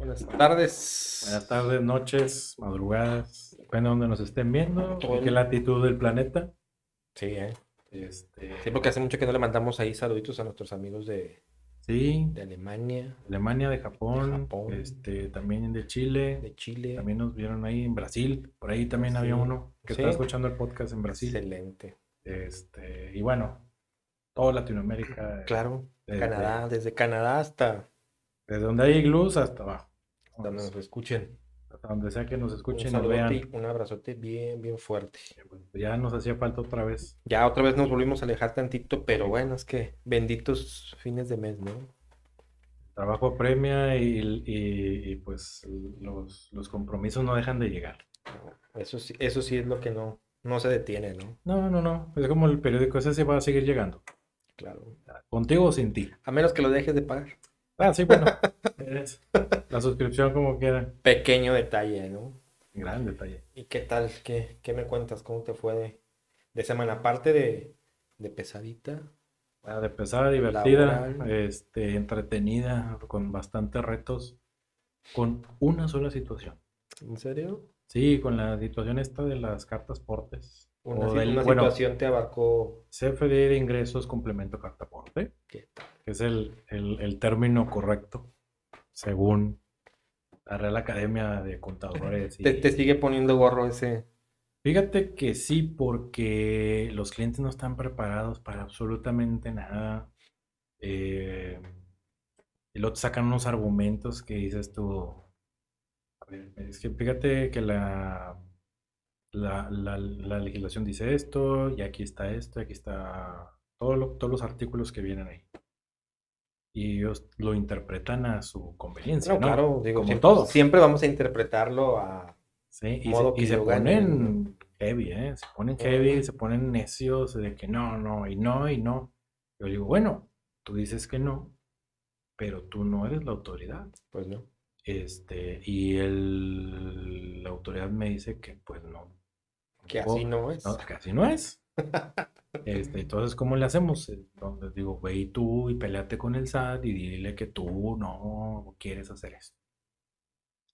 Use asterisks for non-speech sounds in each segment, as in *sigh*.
Buenas tardes. Buenas tardes, noches, madrugadas, depende de donde nos estén viendo, en qué latitud del planeta. Sí, ¿eh? Este, Sí, porque hace mucho que no le mandamos ahí saluditos a nuestros amigos de, sí, de Alemania, Alemania, de Japón, De Japón. este, también de Chile, de Chile. también nos vieron ahí en Brasil, por ahí también había uno que Sí. está escuchando el podcast en Brasil. Excelente. Este, y bueno, toda Latinoamérica, Claro, desde, Canadá, desde Canadá hasta desde donde hay iglús hasta abajo, donde nos escuchen. hasta donde sea que nos Un escuchen saludote vean. un abrazote bien, bien fuerte. Ya nos hacía falta otra vez. Ya otra vez nos volvimos a alejar tantito, pero bueno, es que benditos fines de mes, ¿no? trabajo apremia y, y- y, pues los, los compromisos no dejan de llegar. Eso sí, eso sí es lo que no, no se detiene, ¿no? No, no, no. Es como el periódico ese se va a seguir llegando. Claro. Contigo o sin ti. A menos que lo dejes de pagar. Ah, sí, bueno. *laughs* Es la suscripción como quiera. Pequeño detalle, ¿no? Gran detalle. ¿Y qué tal? ¿Qué, qué me cuentas? ¿Cómo te fue de, de semana? Aparte de, de pesadita. Ah, de pesada, divertida, Laboral. este, entretenida, con bastantes retos, con una sola situación. ¿En serio? Sí, con la situación esta de las cartas portes. Una, o si- del, una bueno, situación te abarcó. CFD de ingresos complemento carta porte. ¿Qué tal? que es el, el- el término correcto, según la Real Academia de Contadores. y- Te, te sigue poniendo gorro ese. Fíjate que sí, porque los clientes no están preparados para absolutamente nada. eh, y luego te sacan unos argumentos que dices tú. A ver, es que fíjate que la, la, la- la legislación dice esto, y aquí está esto, y aquí está todo lo- todos los artículos que vienen ahí. Y ellos lo interpretan a su conveniencia, No, ¿no? claro, digo, Como siempre, todo. siempre vamos a interpretarlo a. Sí, y modo se, que y se ponen heavy, ¿eh? Se ponen heavy, se ponen necios de que no, no, y no, y no. Yo digo, bueno, tú dices que no, pero tú no eres la autoridad. Pues no. Este, y el, la autoridad me dice que pues no. Que así no es. no, que así no es. Este, entonces, ¿cómo le hacemos? Entonces digo, ve y tú y peleate con el SAT y dile que tú no quieres hacer esto.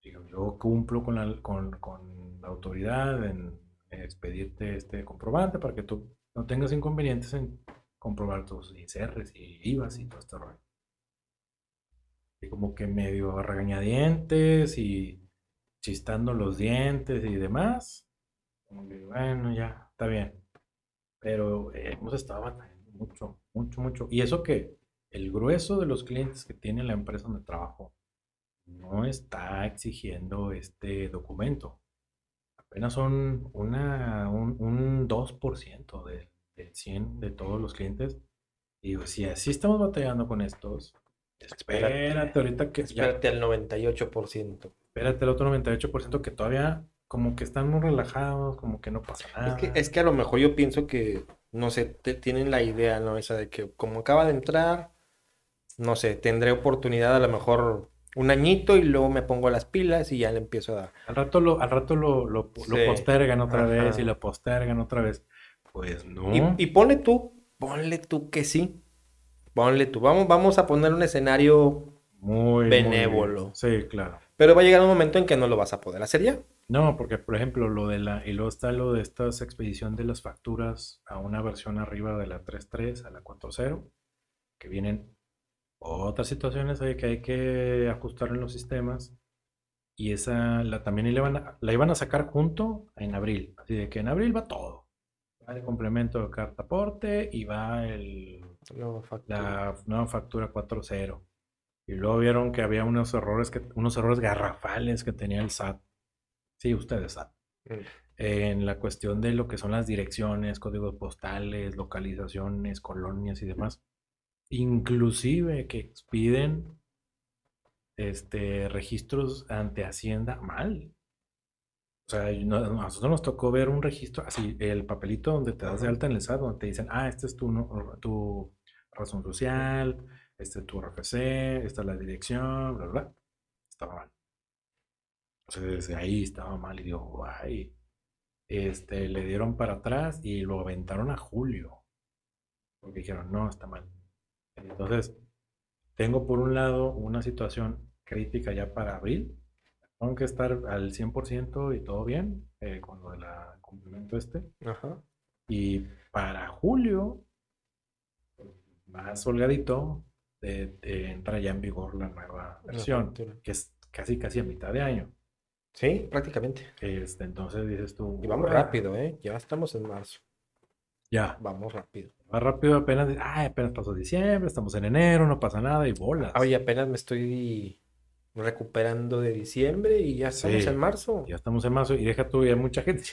Digo, yo cumplo con la, con, con la autoridad en expedirte este comprobante para que tú no tengas inconvenientes en comprobar tus ICRs y IVAs y todo este rollo. Y como que medio regañadientes y chistando los dientes y demás. Como que, bueno, ya, está bien. Pero eh, hemos estado batallando mucho, mucho, mucho. Y eso que el grueso de los clientes que tiene la empresa donde trabajo no está exigiendo este documento. Apenas son una, un, un 2% de, del 100 de todos los clientes. Y digo, si así estamos batallando con estos, Espérate. espérate ahorita que ya, Espérate al 98%. espérate el otro 98% que todavía como que están muy relajados, como que no pasa Es nada. que, es que a lo mejor yo pienso que, no sé, te- tienen la idea, ¿no? Esa de que como acaba de entrar, no sé, tendré oportunidad a lo mejor un añito y luego me pongo las pilas y ya le empiezo a dar. Al rato lo, al rato lo, lo, lo Sí. postergan otra vez y lo postergan otra vez. Pues no. Y, y ponle tú, ponle tú que sí. Ponle tú. Vamos, vamos a poner un escenario, Muy, muy benévolo. Sí, claro. pero va a llegar un momento en que no lo vas a poder hacer ya. No, porque por ejemplo lo de la, y luego está lo de esta expedición de las facturas a una versión arriba de la 3.3 a la 4.0, que vienen otras situaciones ahí que hay que ajustar en los sistemas. Y esa la, también la iban, a, la iban a sacar junto en abril. Así de que en abril va todo. Va el complemento de carta aporte y va el, No, la nueva factura 4.0. Y luego vieron que había unos errores que, unos errores garrafales que tenía el SAT. Sí, ustedes SAT. Mm. En la cuestión de lo que son las direcciones, códigos postales, localizaciones, colonias y demás. Inclusive que piden este registros ante Hacienda mal. O sea, no- a nosotros nos tocó ver un registro, así, el papelito donde te das de alta en el SAT, donde te dicen, ah, este es tu, no- tu razón social, este es tu RFC, esta es la dirección, bla, bla. Estaba mal. O sea, desde ahí estaba mal y digo, guay. Este, le dieron para atrás y lo aventaron a julio. Porque dijeron, no, está mal. Entonces, tengo por un lado una situación crítica ya para abril. Tengo que estar al 100% y todo bien eh, con lo del cumplimiento este. Ajá. Y para julio, más holgadito, de, de entra ya en vigor la nueva versión, que es casi casi a mitad de año. Sí, prácticamente. Este, entonces dices tú. Y vamos "Ah, rápido, ¿eh? Ya estamos en marzo. Ya, Vamos rápido. va rápido apenas. Ay, apenas pasó diciembre, estamos en enero, no pasa nada y bolas. Oye, apenas me estoy recuperando de diciembre y ya estamos Sí. en marzo. Ya estamos en marzo y deja tú, ya mucha gente.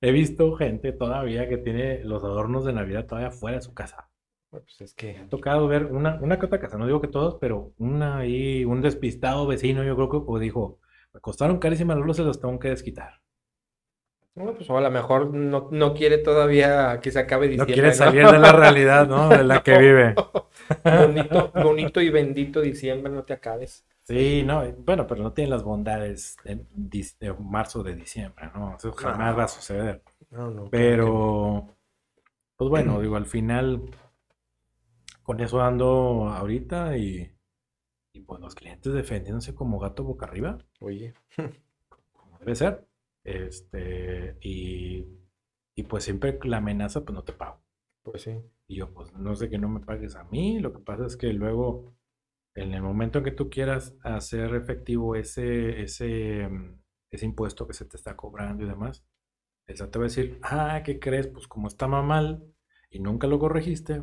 He visto gente todavía que tiene los adornos de Navidad todavía fuera de su casa. Pues es que Me ha tocado ver una, una que otra casa, no digo que todos, pero una ahí, un despistado vecino, yo creo que pues, dijo, me costaron carísimas las luces, las tengo que desquitar. Bueno, pues o a lo mejor no, no quiere todavía que se acabe No diciembre, quiere salir de la realidad, ¿no? De la que *laughs* vive. Bonito, bonito y bendito diciembre, no te acabes. Sí, no, bueno, pero no tiene las bondades de, de marzo de diciembre, ¿no? Eso jamás va a suceder. No, no, Pero, pues bueno, digo, al final, con eso ando ahorita y, y pues los clientes defendiéndose como gato boca arriba. Oye, como debe ser. Este, y, y pues siempre la amenaza, pues no te pago. pues sí. Y yo, pues no sé que no me pagues a mí, lo que pasa es que luego, en el momento en que tú quieras hacer efectivo ese, ese, ese impuesto que se te está cobrando y demás, el SAT te va a decir, ah, ¿qué crees? Pues como estaba mal y nunca lo corregiste,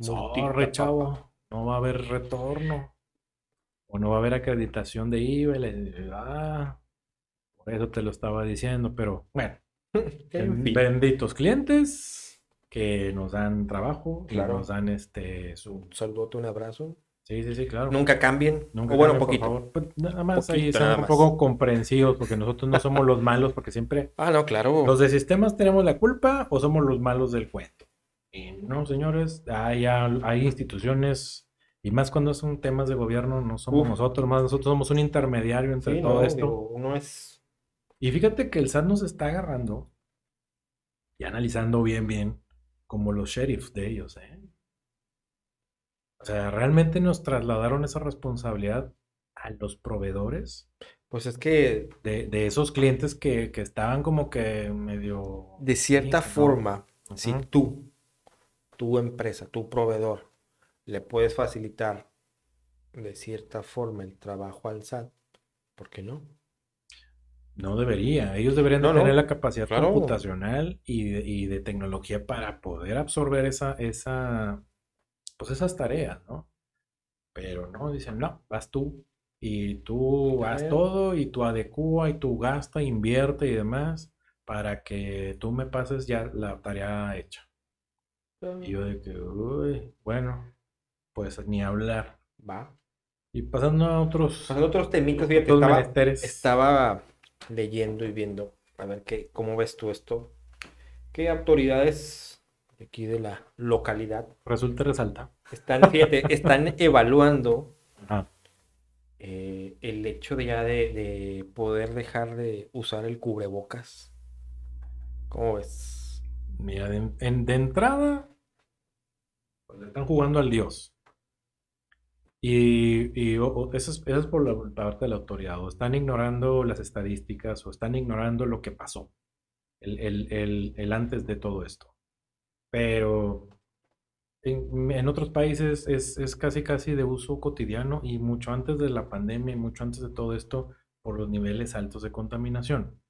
sorry, chavo, no va a haber retorno. O no va a haber acreditación de IVA. y ah, por eso te lo estaba diciendo, pero bueno. *laughs* Benditos clientes que nos dan trabajo y Claro. nos dan este su. Un saludote, un abrazo. Sí, sí, sí, claro. Nunca cambien. Nunca o bueno, cambien, por poquito. favor. Pues nada más ahí Poquito, sean nada un más. poco comprensivos porque nosotros no somos los malos porque siempre Ah, no, claro. los de sistemas tenemos la culpa o somos los malos del cuento. Y no, señores, hay, hay instituciones y más cuando son temas de gobierno no somos Uf. nosotros, más nosotros somos un intermediario entre Sí, todo no, esto. digo, uno es. Y fíjate que el SAT nos está agarrando y analizando bien, bien, como los sheriffs de ellos, ¿eh? O sea, realmente nos trasladaron esa responsabilidad a los proveedores Pues es que de, de esos clientes que, que estaban como que medio... de cierta Sí, ¿no? forma, si tú, tu empresa, tu proveedor, le puedes facilitar de cierta forma el trabajo al SAT, ¿por qué no? No debería. Ellos deberían no, tener la capacidad claro. computacional y de, y de tecnología para poder absorber esa, esa, pues esas tareas, ¿no? Pero no, dicen, no, vas tú y tú haz Eh. todo y tú adecúa y tú gasta, invierte y demás para que tú me pases ya la tarea hecha. Y yo de que, uy, bueno, pues ni hablar. Va. Y pasando a otros, Pasando a otros temitas, fíjate, otros estaba, menesteres. estaba leyendo y viendo, a ver qué, cómo ves tú esto. ¿Qué autoridades de aquí de la localidad Resulta resalta. están, fíjate, *laughs* están evaluando Ajá. eh, el hecho de ya de, de poder dejar de usar el cubrebocas? ¿Cómo ves? Mira, de, en- de entrada, pues le están jugando al Dios. Y, eso, es, por la parte de la autoridad. O están ignorando las estadísticas o están ignorando lo que pasó. El, antes de todo esto. Pero en, en otros países es, es casi casi de uso cotidiano y mucho antes de la pandemia y mucho antes de todo esto por los niveles altos de contaminación.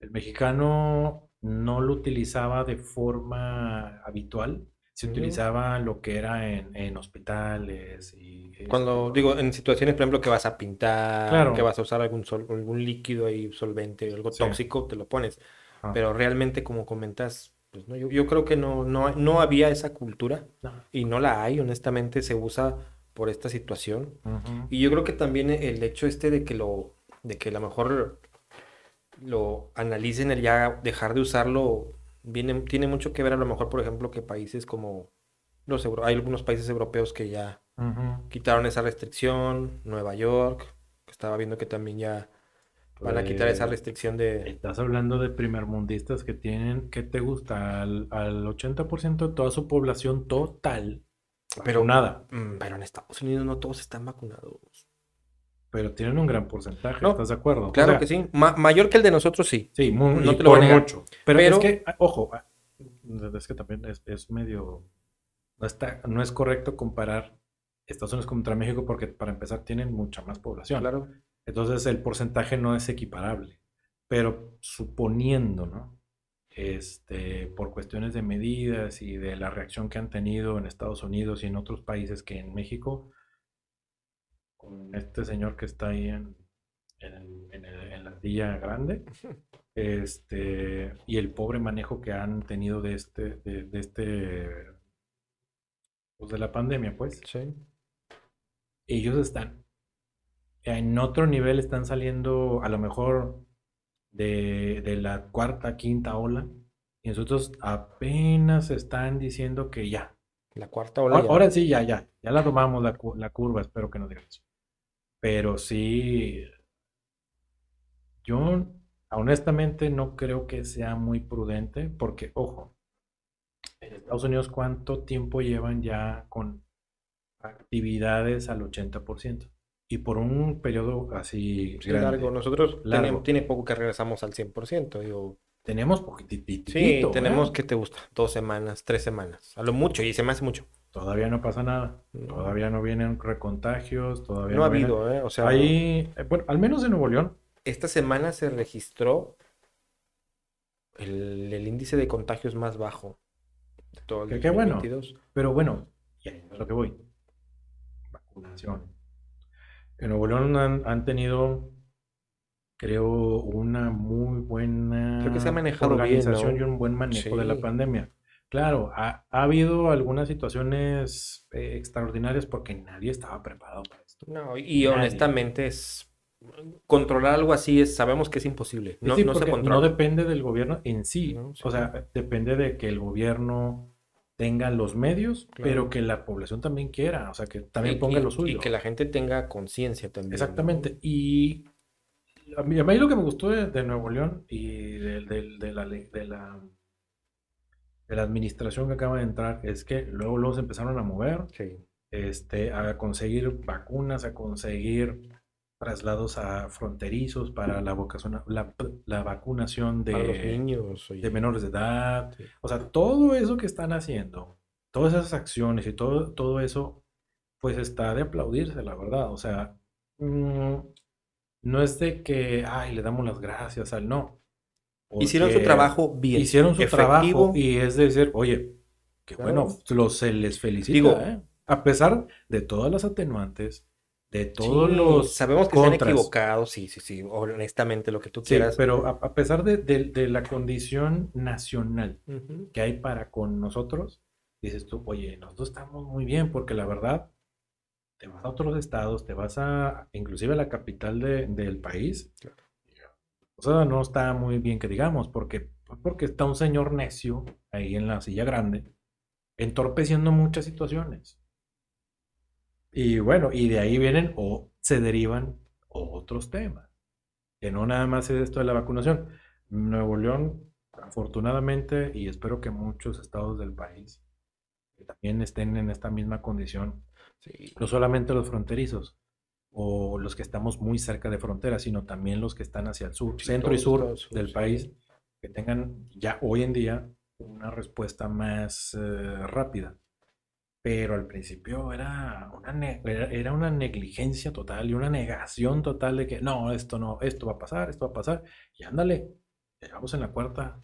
El mexicano no lo utilizaba de forma habitual, se utilizaba lo que era en, en hospitales y Cuando este, digo, en situaciones, por ejemplo, que vas a pintar, Claro. que vas a usar algún sol, algún líquido ahí solvente, algo Sí. tóxico, te lo pones. Ah. Pero realmente, como comentas, pues no, yo, yo creo que no, no, no había esa cultura no. y no la hay, honestamente, se usa por esta situación. Y yo creo que también el hecho este de que lo, de que a lo mejor lo analicen el ya dejar de usarlo, viene, tiene mucho que ver a lo mejor, por ejemplo, que países como los euro- hay algunos países europeos que ya quitaron esa restricción, Nueva York, que estaba viendo que también ya van a quitar esa Pues, restricción de... Estás hablando de primermundistas que tienen, ¿qué te gusta? Al, al 80% de toda su población total. Pero nada. Mm, Pero en Estados Unidos no todos están vacunados. Pero tienen un gran porcentaje, No, ¿estás de acuerdo? O Claro sea, que sí. Ma- mayor que el de nosotros, sí. Sí, muy, No te lo voy a por mucho. Pero, Pero- es que, ah, ojo, ah, es que también es, es medio. No, está, no es correcto comparar Estados Unidos contra México porque, para empezar, tienen mucha más población. Claro. Entonces, el porcentaje no es equiparable. Pero suponiendo, ¿no? Este, por cuestiones de medidas y de la reacción que han tenido en Estados Unidos y en otros países que en México, con este señor que está ahí en, en, el- en el- en la silla grande, este, y el pobre manejo que han tenido de este, de, de este, pues de la pandemia, pues, Sí. ellos están en otro nivel, están saliendo a lo mejor de, de la cuarta, quinta ola, y nosotros apenas están diciendo que ya, La cuarta ola. Ahora, ya. ahora sí, ya, ya, ya la tomamos la, la curva, espero que no digan eso. Pero sí, yo honestamente no creo que sea muy prudente porque, ojo, en Estados Unidos, ¿cuánto tiempo llevan ya con actividades al 80%? Y por un periodo así Sí, largo. Nosotros Largo. tenemos- tiene poco que regresamos al 100%. Digo, Tenemos poquitito, sí, tenemos, que te gusta? Dos semanas, tres semanas. A lo mucho, y se me hace mucho. Todavía no pasa nada. No. Todavía no vienen recontagios, todavía No ha vienen- habido, ¿eh? O sea, Ahí, eh, bueno, al menos en Nuevo León, esta semana se registró el, el índice de contagios más bajo de todo el Qué- qué bueno. 2022. pero bueno, y ahí es lo que voy. Vacunación. En Nuevo León han, han tenido, creo, una muy buena Creo que se ha manejado bien, organización ¿no? y un buen manejo de la pandemia. Claro, ha, ha habido algunas situaciones eh, extraordinarias porque nadie estaba preparado para esto. No, y Nadie. honestamente es controlar algo así es, sabemos que es imposible. No, Sí, no se controla. no depende del gobierno en sí. No, sí. O sea, depende de que el gobierno tenga los medios, Claro. pero que la población también quiera, o sea, que también Y- ponga y- lo suyo. Y que la gente tenga conciencia también. ¿no? Exactamente. Y a mí, a mí lo que me gustó de, de Nuevo León y de, de- la, de la de la administración que acaba de entrar es que luego, luego se empezaron a mover, Sí. este, a conseguir vacunas, a conseguir traslados a fronterizos para la, vocación, la, la vacunación de, los niños. de menores de edad. Sí. O sea, todo eso que están haciendo, todas esas acciones y todo, todo eso, pues está de aplaudirse, la verdad. O sea, mm, no es de que, ay, le damos las gracias al no. Hicieron su trabajo bien. Hicieron su trabajo efectivo. y es decir, oye, Claro. bueno, los, se les felicita, Digo- ¿eh? A pesar de todas las atenuantes, de todos Sí, los sabemos que se han contras. equivocado, sí, sí, sí, honestamente lo que tú Sí, quieras. pero a, a pesar de, de- de la condición nacional que hay para con nosotros, dices tú, oye, nosotros estamos muy bien porque la verdad, te vas a otros estados, te vas a, inclusive a la capital de- del país, Claro. O sea, no está muy bien que digamos, porque, porque está un señor necio ahí en la silla grande, entorpeciendo muchas situaciones. Y bueno, y de ahí vienen o se derivan otros temas, que no nada más es esto de la vacunación. Nuevo León, afortunadamente, y espero que muchos estados del país que también estén en esta misma condición, Sí. no solamente los fronterizos o los que estamos muy cerca de fronteras, sino también los que están hacia el sur, Sí, centro y sur del sí. país, que tengan ya hoy en día una respuesta más eh, rápida. Pero al principio era una, era, una negligencia total y una negación total de que no, esto no, esto va a pasar, esto va a pasar. Y ándale, llegamos en la cuarta.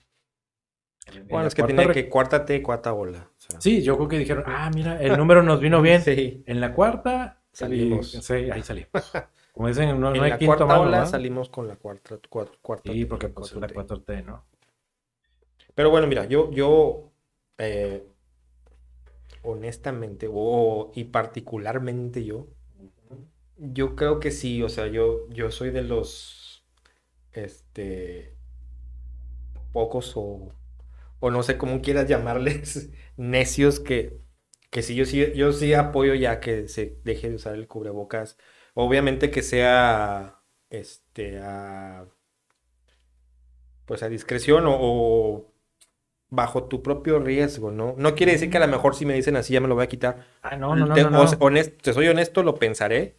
en- en Bueno, es que re- que cuarta T, cuarta ola. o sea. Sí, yo creo que dijeron, ah, mira, el número nos vino bien. *laughs* Sí. En la cuarta Salimos. y- sí, ahí salimos. *laughs* Como dicen, no, no en hay la quinto cuarta ola salimos con la cuarta, cuarta, cuarta Sí, porque pues, la T. 4T, ¿no? Pero bueno, mira, yo, yo eh, honestamente, o y particularmente yo, yo creo que sí, o sea, yo, yo soy de los, este, pocos o, o no sé cómo quieras *laughs* llamarles, necios que, que sí, yo sí, yo sí apoyo ya que se deje de usar el cubrebocas. Obviamente que sea, este, a, pues a discreción o, o bajo tu propio riesgo, ¿no? No quiere decir que a lo mejor si me dicen así ya me lo voy a quitar. Ah, no, no, no, Te, no, no. o sea, honest- te soy honesto, lo pensaré,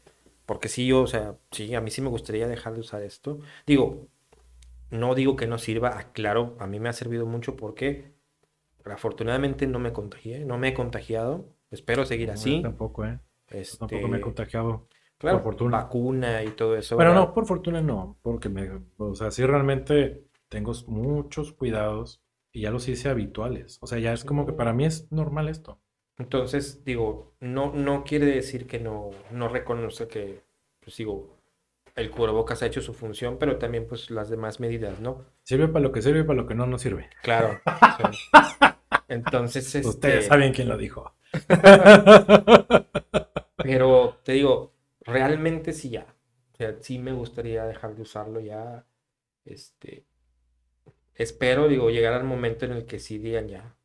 Porque sí, yo, o sea, sí, a mí sí me gustaría dejar de usar esto. Digo, no digo que no sirva, aclaro, a mí me ha servido mucho porque afortunadamente no me contagié, no me he contagiado. Espero seguir No, así. yo tampoco, ¿eh? Este, tampoco me he contagiado. claro, por fortuna. vacuna y todo eso. Pero ¿verdad? no, por fortuna no, porque me, o sea, sí realmente tengo muchos cuidados y ya los hice habituales. O sea, ya es como que para mí es normal esto. Entonces, digo, no, no quiere decir que no, no reconoce que, pues digo, el cubrebocas ha hecho su función, pero también pues las demás medidas, ¿no? Sirve para lo que sirve y para lo que no, no sirve. Claro. *laughs* sí. Entonces, este, Ustedes saben quién lo dijo. *laughs* pero te digo, realmente sí ya. O sea, sí me gustaría dejar de usarlo ya. Este, espero, digo, llegar al momento en el que sí digan ya.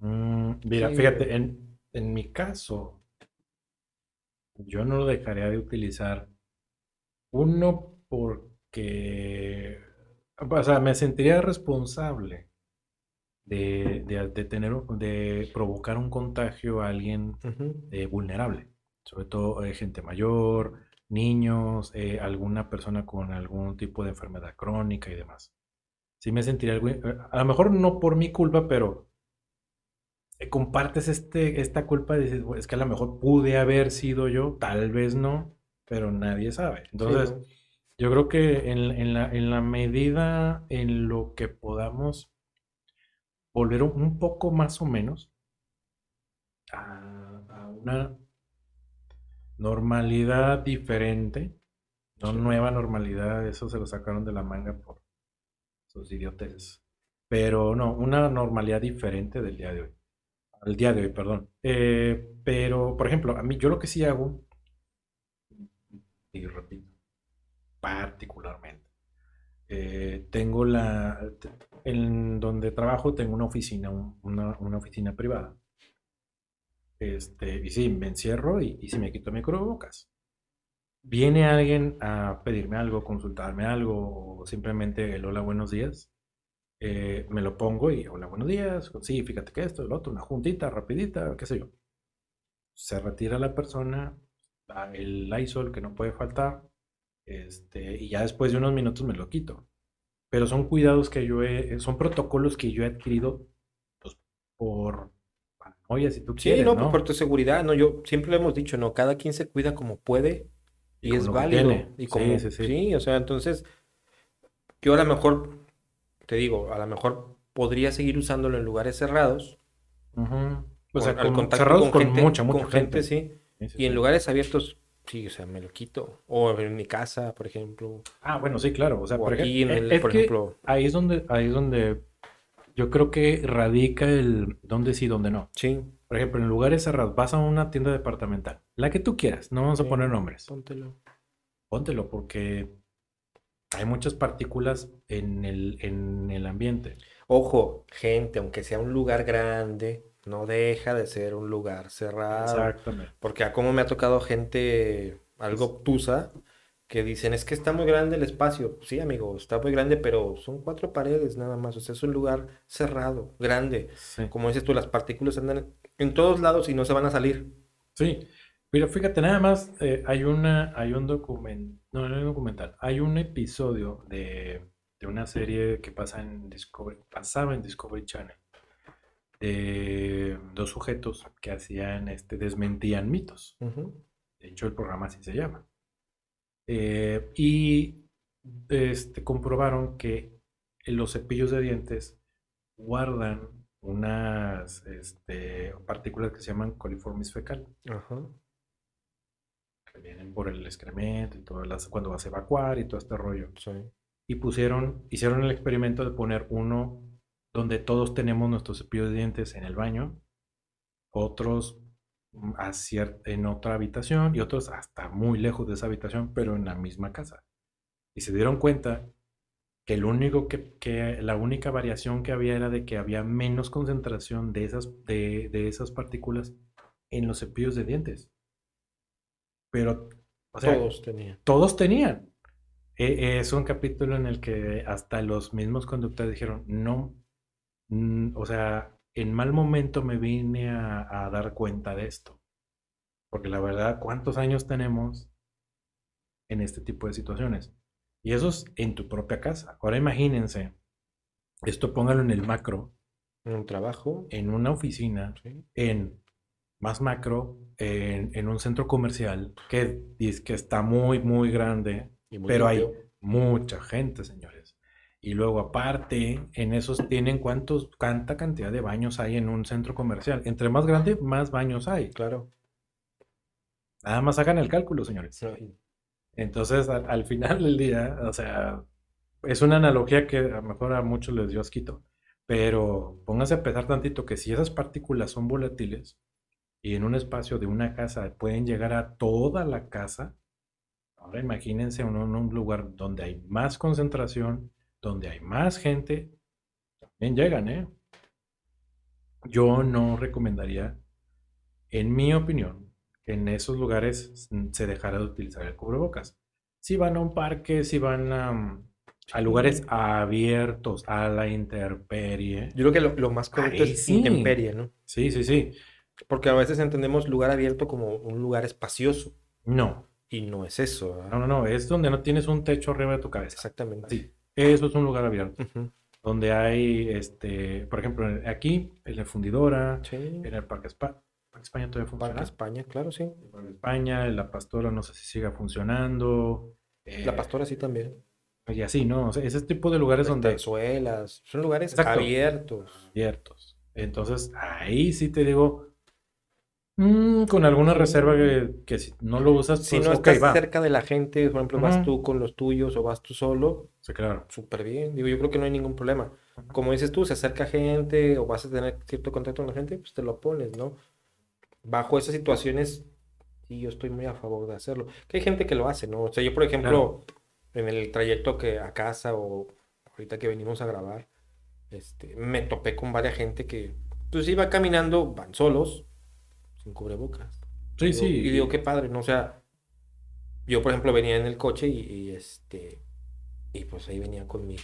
Mm, mira, Sí. fíjate, en, en mi caso, yo no lo dejaría de utilizar. Uno, porque, o sea, me sentiría responsable de, de, de tener, de provocar un contagio a alguien Ujú. eh, vulnerable, sobre todo eh, gente mayor, niños, eh, alguna persona con algún tipo de enfermedad crónica y demás. Sí me sentiría algo, eh, a lo mejor no por mi culpa, pero eh, compartes este, esta culpa "Güey, es que a lo mejor pude haber sido yo, tal vez no, pero nadie sabe. Sí, Entonces, ¿no? yo creo que en, en la, en la medida en lo que podamos volver un- poco más o menos a, a una normalidad diferente, no Sí. nueva normalidad, eso se lo sacaron de la manga por sus idiotes. Pero no, una normalidad diferente del día de hoy. Al día de hoy, perdón. Eh, pero, por ejemplo, a mí, yo lo que sí hago, y repito, particularmente, eh, tengo la, en donde trabajo tengo una oficina, un- una, una oficina privada. Este, y sí, me encierro y, y sí me quito mi cubrebocas. Viene alguien a pedirme algo, consultarme algo, o simplemente el hola, buenos días. eh, me lo pongo y hola, buenos días. Sí, fíjate que esto, el otro, una juntita rapidita, qué sé yo. Se retira la persona, el Lysol que no puede faltar, este, y ya después de unos minutos me lo quito. Pero son cuidados que yo he, son protocolos que yo he adquirido, pues, por paranoia, si tú Sí, quieres, no, ¿no? por tu seguridad, no, yo siempre lo hemos dicho, no, cada quien se cuida como puede y, es válido. Y Sí, como, sí, sí. sí, o sea, entonces, yo a lo mejor, te digo, a lo mejor podría seguir usándolo en lugares cerrados. O con- sea, al con, contacto cerrados con con gente, mucha, con mucha gente, gente. sí, Sí, sí, y en sí. lugares abiertos, sí, o sea, me lo quito, o en mi casa, por ejemplo, Ah, bueno, sí, claro. O sea, o por aquí en el, es por que ejemplo, ahí es donde, ahí es donde yo creo que radica el dónde sí, dónde no. sí, Por ejemplo, en lugares cerrados, vas a una tienda departamental, la que tú quieras, no vamos a poner nombres. póntelo. Póntelo porque hay muchas partículas en el, en el ambiente. Ojo, gente, aunque sea un lugar grande, no deja de ser un lugar cerrado. Exactamente. Porque a como me ha tocado gente algo obtusa que dicen, es que está muy grande el espacio. Sí, amigo, está muy grande, pero son cuatro paredes nada más. O sea, es un lugar cerrado, grande. Sí. Como dices tú, las partículas andan en todos lados y no se van a salir. Sí, pero fíjate, nada más eh, hay una, hay un documental, no, no hay un documental, hay un episodio de, de una serie que pasa en Discovery, pasaba en Discovery Channel, de dos sujetos que hacían, este, desmentían mitos. Ujú. De hecho, el programa así se llama. Eh, y este, comprobaron que los cepillos de dientes guardan unas este, partículas que se llaman coliformis fecal Ajá. que vienen por el excremento y todas las, cuando vas a evacuar y todo este rollo. Sí. Y pusieron, hicieron el experimento de poner uno donde todos tenemos nuestros cepillos de dientes en el baño, otros mm, a en otra habitación y otros hasta muy lejos de esa habitación, pero en la misma casa. Y se dieron cuenta que el único que, que la única variación que había era de que había menos concentración de esas, de, de esas partículas en los cepillos de dientes. Pero, o sea, Todos tenían. todos tenían. E- es un capítulo en el que hasta los mismos conductores dijeron, no, mm, o sea, en mal momento me vine a, a dar cuenta de esto. Porque la verdad, ¿cuántos años tenemos en este tipo de situaciones? Y eso es en tu propia casa. Ahora imagínense, esto póngalo en el macro, En un trabajo. en una oficina, sí. en más macro, en, en un centro comercial que, que está muy, muy grande, y muy pero hay mucha gente, señores. Y luego aparte, en esos tienen cuántos, cuánta cantidad de baños hay en un centro comercial. Entre más grande, más baños hay. Claro. Nada más hagan el cálculo, señores. Entonces, al, al final del día, o sea, es una analogía que a lo mejor a muchos les dio asquito, pero pónganse a pensar tantito que si esas partículas son volátiles y en un espacio de una casa pueden llegar a toda la casa, ahora imagínense en un, un lugar donde hay más concentración, donde hay más gente, también llegan, ¿eh? Yo no recomendaría, en mi opinión, que en esos lugares se dejara de utilizar el cubrebocas. Si van a un parque, si van a, a lugares abiertos, a la intemperie. Yo creo que lo, lo más correcto Ahí es sí. intemperie, ¿no? Sí, sí, sí. Porque a veces entendemos lugar abierto como un lugar espacioso. No, Y no es eso. ¿verdad? no, no, no. Es donde no tienes un techo arriba de tu cabeza. Exactamente. Sí, eso es un lugar abierto. Donde hay, este, por ejemplo, aquí, en la fundidora, Sí. en el Parque España. Parque España todavía Parque funciona. España, claro, sí. El Parque España, en la Pastora, no sé si siga funcionando. La eh, Pastora sí también. Y así, ¿no? O sea, ese tipo de lugares donde Estanzuelas. Son lugares Exacto. abiertos. abiertos. Entonces, ahí sí te digo, mm, con alguna reserva que, que si no lo usas, Si pues no ok, estás va. cerca de la gente, por ejemplo, vas Ujú. tú con los tuyos o vas tú solo, Sí, claro. súper bien. Digo, yo creo que no hay ningún problema. Ujú. Como dices tú, se acerca gente o vas a tener cierto contacto con la gente, pues te lo pones, ¿no? Bajo esas situaciones, sí, yo estoy muy a favor de hacerlo. Que hay gente que lo hace, ¿no? O sea, yo, por ejemplo, en el trayecto que a casa o ahorita que venimos a grabar, este, me topé con varias gente que, pues iba caminando, van solos, sin cubrebocas. Sí, Digo- sí. Y digo, qué padre, ¿no? O sea, yo, por ejemplo, venía en el coche y, y, este, y pues ahí venía con mi,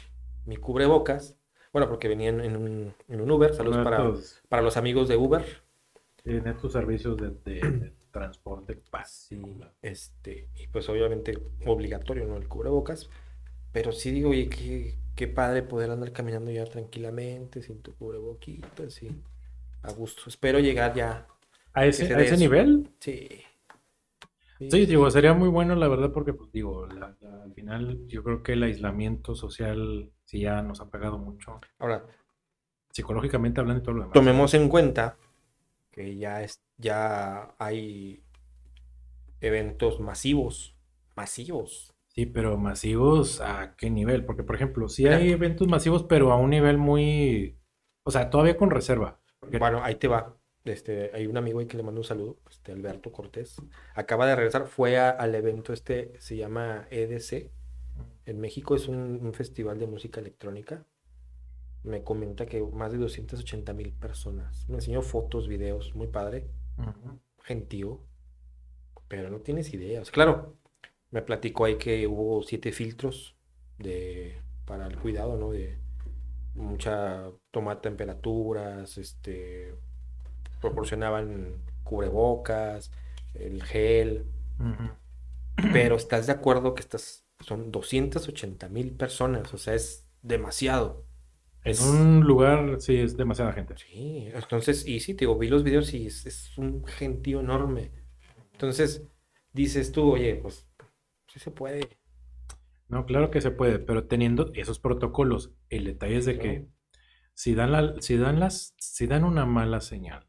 mi cubrebocas. Bueno, porque venía en, en un, en un Uber. Saludos para, para los amigos de Uber. en estos servicios de, de- de transporte particular. este, y pues obviamente obligatorio, ¿no? El cubrebocas. Pero sí digo, oye, qué, qué padre poder andar caminando ya tranquilamente, sin tu cubreboquita, sí, a gusto. Espero llegar ya, ¿A ese, se a ese nivel? sí. Sí, digo, sería muy bueno, la verdad, porque, pues, digo, la- la- al final yo creo que el aislamiento social sí ya nos ha pegado mucho, Ahora, psicológicamente hablando y todo lo demás. tomemos en cuenta que ya es, ya hay eventos masivos, masivos. Sí, pero masivos, ¿a qué nivel? Porque, por ejemplo, sí hay eventos masivos, pero a un nivel muy, o sea, todavía con reserva. Porque- Bueno, ahí te va. Este, hay un amigo ahí que le mando un saludo, este Alberto Cortés. Acaba de regresar, fue a- al evento este, se llama EDC. En México es un, un festival de música electrónica. Me comenta que más de 280 mil personas. Me enseñó fotos, videos, muy padre, gentío, pero no tienes idea. O sea, claro, me platicó ahí que hubo siete filtros de, para el cuidado, ¿no? De mucha toma de temperaturas, este, proporcionaban cubrebocas, el gel, pero ¿estás de acuerdo que estas son 280 mil personas? O sea, es demasiado. En Es- un lugar, sí, es demasiada gente. Sí, entonces, y sí, te digo, vi los videos y es, es un gentío enorme. Entonces, dices tú, oye, pues, sí se puede. No, claro que se puede, pero teniendo esos protocolos, el detalle es de que si dan la, si dan las, si dan una mala señal,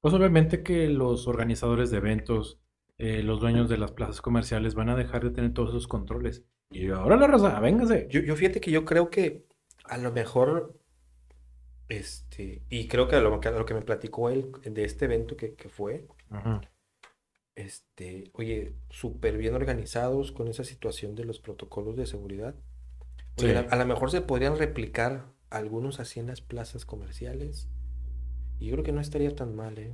pues obviamente que los organizadores de eventos, eh, los dueños de las plazas comerciales van a dejar de tener todos esos controles. Y ahora la raza, véngase. Yo, yo fíjate que yo creo que a lo mejor, este, y creo que a lo, que a lo que me platicó él de este evento que, que fue, este, oye, súper bien organizados con esa situación de los protocolos de seguridad. Oye, Sí. a, a lo mejor se podrían replicar algunos así en las plazas comerciales. Y yo creo que no estaría tan mal, ¿eh?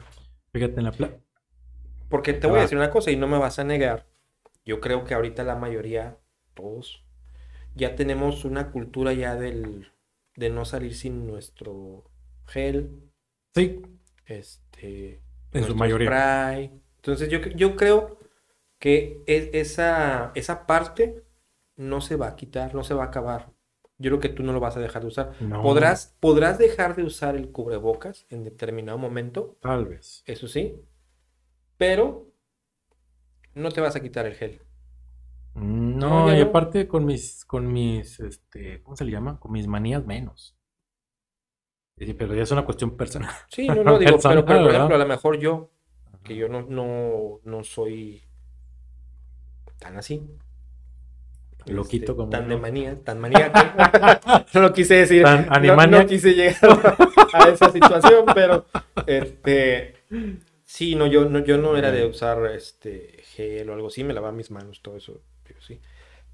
Fíjate en la pla- Porque te Ah. voy a decir una cosa y no me vas a negar. Yo creo que ahorita la mayoría, todos, ya tenemos una cultura ya del, de no salir sin nuestro gel, Sí, este, En su mayoría. spray. Entonces yo, yo creo que e- esa, esa parte no se va a quitar, no se va a acabar. Yo creo que tú no lo vas a dejar de usar. No. Podrás, podrás dejar de usar el cubrebocas en determinado momento, Tal vez. eso sí, pero no te vas a quitar el gel. No, No, y no. aparte con mis, con mis, este, ¿cómo se le llama? Con mis manías menos. Sí, pero ya es una cuestión personal. Sí, no, no, *laughs* digo, Personal, pero, pero, por ejemplo, a lo mejor yo, que yo no, no, no soy tan así. Loquito este, como tan de manía, tan maníaco. *laughs* no lo quise decir. Tan no-. No, quise llegar a esa situación, pero este sí, no, yo no, yo no era de usar este gel o algo así, me lavaba mis manos, todo eso, yo sí.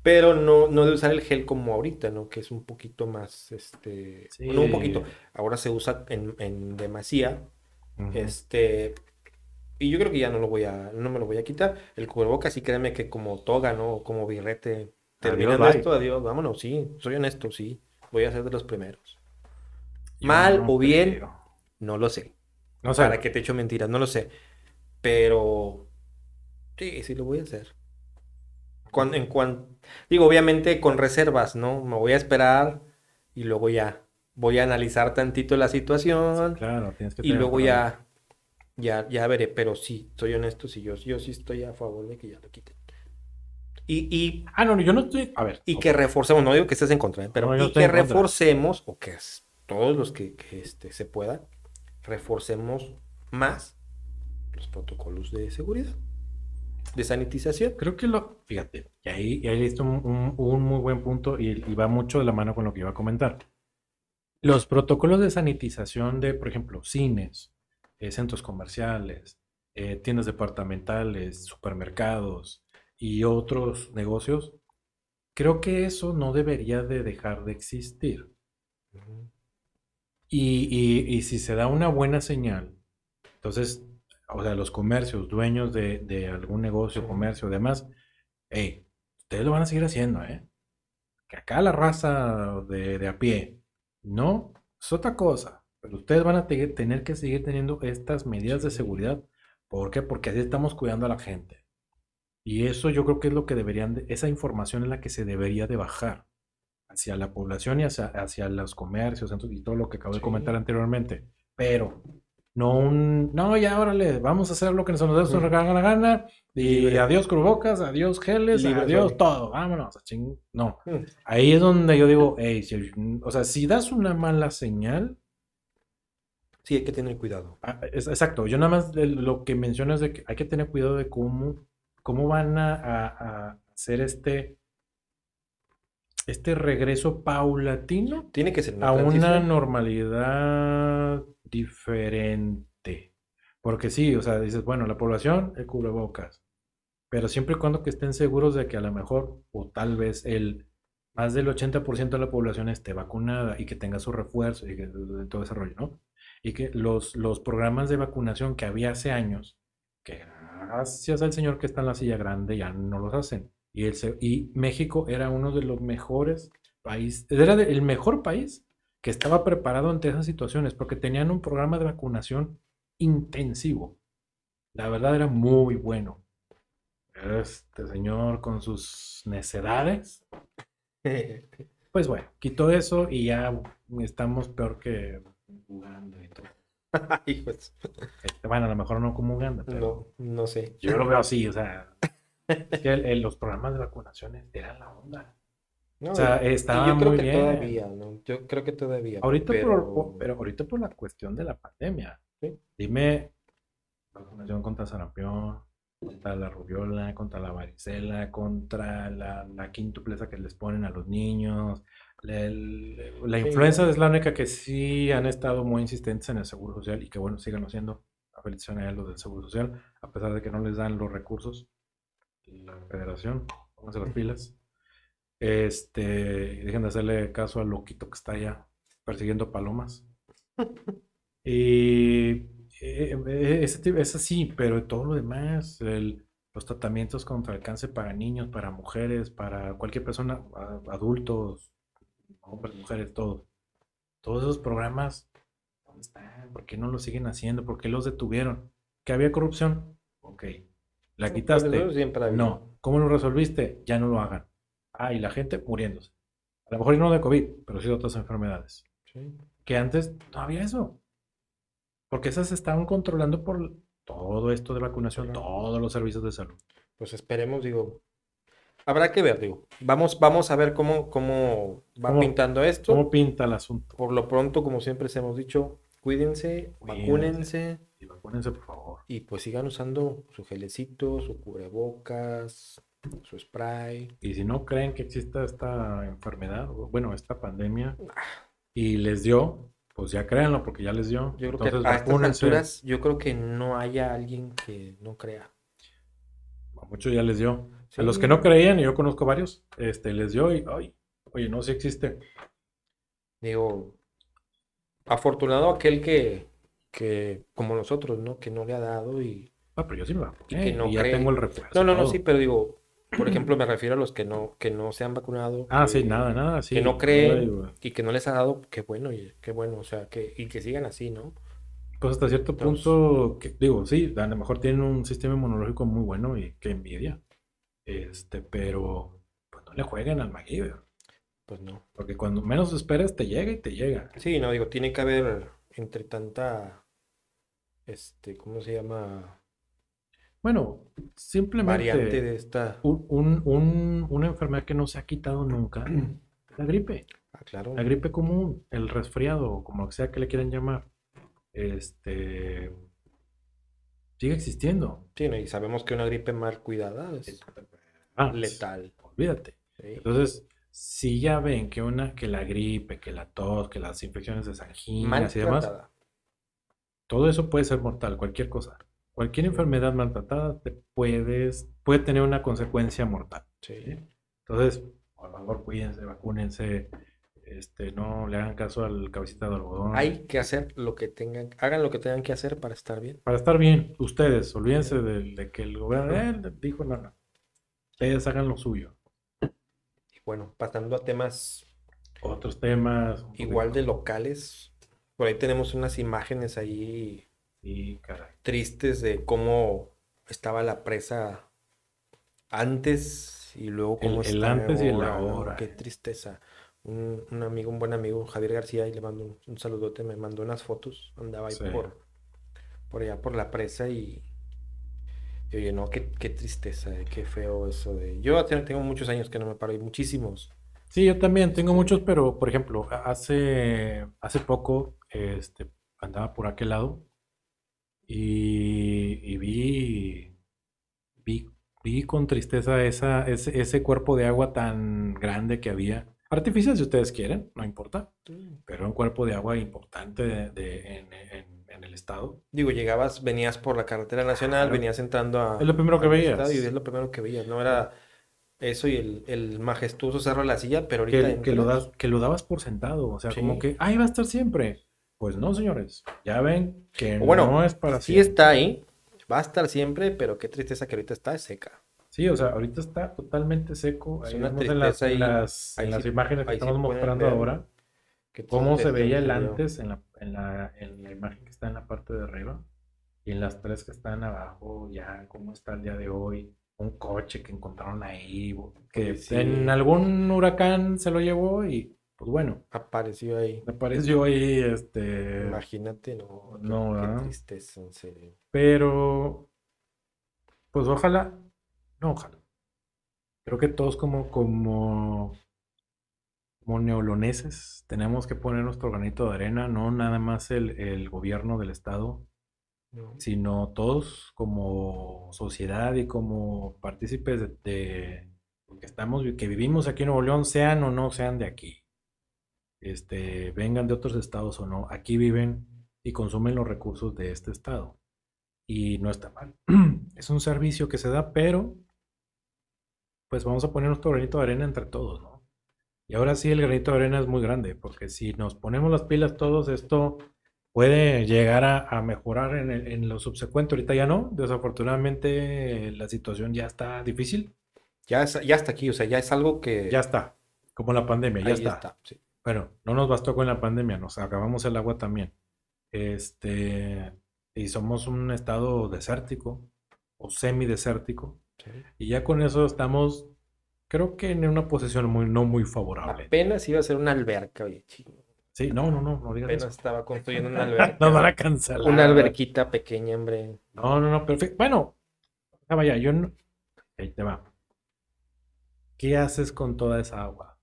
Pero no, no de usar el gel como ahorita, ¿no? Que es un poquito más, este, Sí. no un poquito, ahora se usa en, en demasía, este, y yo creo que ya no lo voy a, no me lo voy a quitar. El cubrebocas, sí, créeme que como toga, ¿no? Como birrete, terminando bye. esto, adiós, vámonos, sí, soy honesto, sí, voy a ser de los primeros. Yo Mal no o bien, creo. no lo sé. No sé. Para que te echo mentiras, no lo sé. Pero sí, sí lo voy a hacer. Cuan- en cuan- digo, obviamente con reservas, ¿no? Me voy a esperar y luego ya voy a analizar tantito la situación. Claro, tienes que Y tener luego ya, ya, ya veré, pero sí, soy honesto, sí, yo, yo sí estoy a favor de que ya lo quiten. Y, y, Ah, no, yo no estoy. A ver. y que reforcemos, no digo que estés en contra, ¿eh? pero No, y que reforcemos, o que todos los que, que, este, se pueda, reforcemos más los protocolos de seguridad, de sanitización. Creo que lo. Fíjate, y ahí, y ahí listo un, un- un muy buen punto y, y va mucho de la mano con lo que iba a comentar. Los protocolos de sanitización de, por ejemplo, cines, eh, centros comerciales, eh, tiendas departamentales, supermercados y otros negocios, creo que eso no debería de dejar de existir. Y, y- y si se da una buena señal, entonces, o sea, los comercios, dueños de, de algún negocio, comercio, demás, hey, ustedes lo van a seguir haciendo, ¿eh? Que acá la raza de, de a pie, no, es otra cosa, pero ustedes van a te- tener que seguir teniendo estas medidas de seguridad. ¿Por qué? Porque así estamos cuidando a la gente. Y eso yo creo que es lo que deberían, de- esa información es la que se debería de bajar hacia la población y hacia, hacia los comercios y todo lo que acabo de comentar anteriormente. Pero no un, no, ya órale, vamos a hacer lo que nos nos Ujú. la gana y Libre. adiós cubrebocas, adiós geles, Libre adiós todo, vámonos. a ching- No, Mm. ahí es donde yo digo, hey, si- o sea, si das una mala señal, Sí, hay que tener cuidado. Ah, es- Exacto, yo nada más de lo que mencionas de que hay que tener cuidado de cómo, cómo van a, a- a hacer este, este regreso paulatino Tiene que ser una a una normalidad diferente. Porque sí, o sea, dices, bueno, la población, el cubrebocas, pero siempre y cuando que estén seguros de que a lo mejor, o tal vez el más del 80% de la población esté vacunada y que tenga su refuerzo y que todo ese rollo, ¿no? Y que los, los programas de vacunación que había hace años, que gracias al señor que está en la silla grande ya no los hacen. Y, el, y México era uno de los mejores países, era de- el mejor país que estaba preparado ante esas situaciones porque tenían un programa de vacunación intensivo. La verdad era muy bueno. Este señor con sus necedades, *laughs* pues bueno, quitó eso y ya estamos peor que Uganda y todo. *laughs* Este, Bueno, a lo mejor no como Uganda, pero no, no sé. yo lo veo así, o sea, es que el- el- los programas de vacunaciones eran la onda. No, O sea, estaba yo creo muy que bien. todavía, ¿no? Yo creo que todavía. Ahorita pero... por- pero ahorita por la cuestión de la pandemia. Sí. Dime, vacunación contra sarampión, contra la rubiola, contra la varicela, contra la, la quintupleza que les ponen a los niños. La, el- la Sí. influenza es la única que sí han estado muy insistentes en el Seguro Social y que bueno, sigan haciendo. La felicitación a los del Seguro Social, a pesar de que no les dan los recursos. La federación, pónganse las pilas. Este, dejen de hacerle caso al loquito que está allá persiguiendo palomas. *laughs* Y eh, eh, ese tipo- es así, pero todo lo demás, el- los tratamientos contra el cáncer para niños, para mujeres, para cualquier persona, adultos, hombres, mujeres, todos. Todos esos programas, ¿dónde están? ¿Por qué no lo siguen haciendo? ¿Por qué los detuvieron? que había corrupción. Ok. La Pues quitaste. habido. No. ¿Cómo lo resolviste? Ya no lo hagan. Ah, y la gente muriéndose. A lo mejor no de COVID, pero sí de otras enfermedades. Sí. Que antes no había eso. Porque esas se estaban controlando por todo esto de vacunación, Claro. todos los servicios de salud. Pues esperemos, digo. Habrá que ver, digo. Vamos, vamos a ver cómo, cómo va ¿Cómo- pintando esto. ¿Cómo pinta el asunto? Por lo pronto, como siempre les hemos dicho, cuídense, Cuídense. vacúnense Y vacúnense, por favor. y pues sigan usando su gelecito, su cubrebocas, su spray. Y si no creen que exista esta enfermedad, bueno, esta pandemia, y les dio, pues ya créanlo, porque ya les dio. Yo creo Entonces que a estas alturas, yo creo que no haya alguien que no crea. A muchos ya les dio. A Sí. los que no creían, y yo conozco varios, este, les dio y, ay, oye, no, sí existe. Digo, afortunado aquel que, que, como nosotros, ¿no? Que no le ha dado y... Ah, pero yo sí me vacuné, que no y ya creen. tengo el refuerzo. No, no, no, sí, pero digo, por ejemplo, me refiero a los que no, que no se han vacunado. Ah, que- sí, nada, nada, sí. que no Ay, creen. güey. Y que no les ha dado, qué bueno, qué bueno, o sea, que, y que sigan así, ¿no? Pues hasta cierto Entonces- punto, que, digo, sí, a lo mejor tienen un sistema inmunológico muy bueno y que envidia. Este, pero pues no le jueguen al MacGyver. Pues no. Porque cuando menos esperas, te llega y te llega. Sí, no, digo, tiene que haber entre tanta, este, ¿cómo se llama? Bueno, simplemente Variante de esta. un- un- un- una enfermedad que no se ha quitado nunca, *clears throat* la gripe. Ah, claro. La gripe común, el resfriado, como sea que le quieran llamar, este, sigue existiendo. Sí, y sabemos que una gripe mal cuidada es Ah, letal. Olvídate. ¿sí? Entonces, si ya ven que una, que la gripe, que la tos, que las infecciones de anginas y demás, todo eso puede ser mortal, cualquier cosa. Cualquier enfermedad maltratada te puedes, puede tener una consecuencia mortal. Sí. Entonces, por favor, cuídense, vacúnense, este, no le hagan caso al cabecita de algodón. Hay que hacer lo que tengan, hagan lo que tengan que hacer para estar bien. Para estar bien, ustedes, olvídense de, de que el gobierno eh, dijo no, no. Ustedes hagan lo suyo. Y bueno, pasando a temas Otros temas. igual de locales, por ahí tenemos unas imágenes ahí Sí, caray. tristes de cómo estaba la presa antes y luego cómo El- el antes y el ahora. Qué tristeza. Un, un amigo, un buen amigo, Javier García, y le mando un, un saludote, me mandó unas fotos, andaba ahí Sí. por, por allá por la presa y, y oye, no, qué, qué tristeza, eh, qué feo eso de... Yo te- tengo muchos años que no me paro y muchísimos. Sí, yo también tengo muchos, pero por ejemplo, hace, hace poco este, andaba por aquel lado y, y vi, vi, vi con tristeza esa, ese, ese cuerpo de agua tan grande que había. Artificial si ustedes quieren, no importa, pero un cuerpo de agua importante de, de- en, en- en el estado. Digo, llegabas, venías por la carretera nacional, Claro. venías entrando a, Es lo primero que veías. estadio y es lo primero que veías, ¿no? Era eso y el, el majestuoso Cerro de la Silla, pero ahorita que, que lo das, que lo dabas por sentado, o sea, como que, ahí va a estar siempre. Pues no, señores, ya ven que bueno, no es para sí siempre. está ahí, va a estar siempre, pero qué tristeza que ahorita está seca. Sí, o sea, ahorita está totalmente seco. Es Ahí una vemos en las, en ahí- las, en ahí las sí- imágenes que estamos mostrando ahora, Qué cómo se veía el que antes en la, en la, en la imagen que está en la parte de arriba y en las tres que están abajo, ya cómo está el día de hoy. Un coche que encontraron ahí, que sí. en algún huracán se lo llevó y pues bueno, Apareció ahí. me pareció ahí este... Imagínate, no, qué- No, qué tristeza, en serio. Pero, pues ojalá, no, ojalá. Creo que todos como, como, como neoloneses tenemos que poner nuestro granito de arena, no nada más el, el gobierno del estado, ¿no? sino todos como sociedad y como partícipes de, de- que estamos, que vivimos aquí en Nuevo León, sean o no sean de aquí. Este, vengan de otros estados o no, aquí viven y consumen los recursos de este estado. Y no está mal. *clears throat* Es un servicio que se da, pero pues vamos a poner nuestro granito de arena entre todos, ¿no? Y ahora sí el granito de arena es muy grande, porque si nos ponemos las pilas todos, esto puede llegar a, a mejorar en, el- en lo subsecuente. Ahorita ya no, desafortunadamente la situación ya está difícil. Ya, es- ya está aquí, o sea, ya es algo que Ya está, como la pandemia, ya ahí está. sí. Bueno, no nos bastó con la pandemia, nos acabamos el agua también. Este, y somos un estado desértico o semidesértico. Sí. Y ya con eso estamos, creo que en una posición muy, no muy favorable. Apenas iba a ser una alberca, oye, chingo. Sí, no, no, no, no digas Apenas eso. estaba construyendo una *laughs* alberca. Nos van a cancelar. Una alberquita pequeña, hombre. No, no, no, perfecto. Bueno, ah, vaya, yo no. Ahí te va. ¿Qué haces con toda esa agua?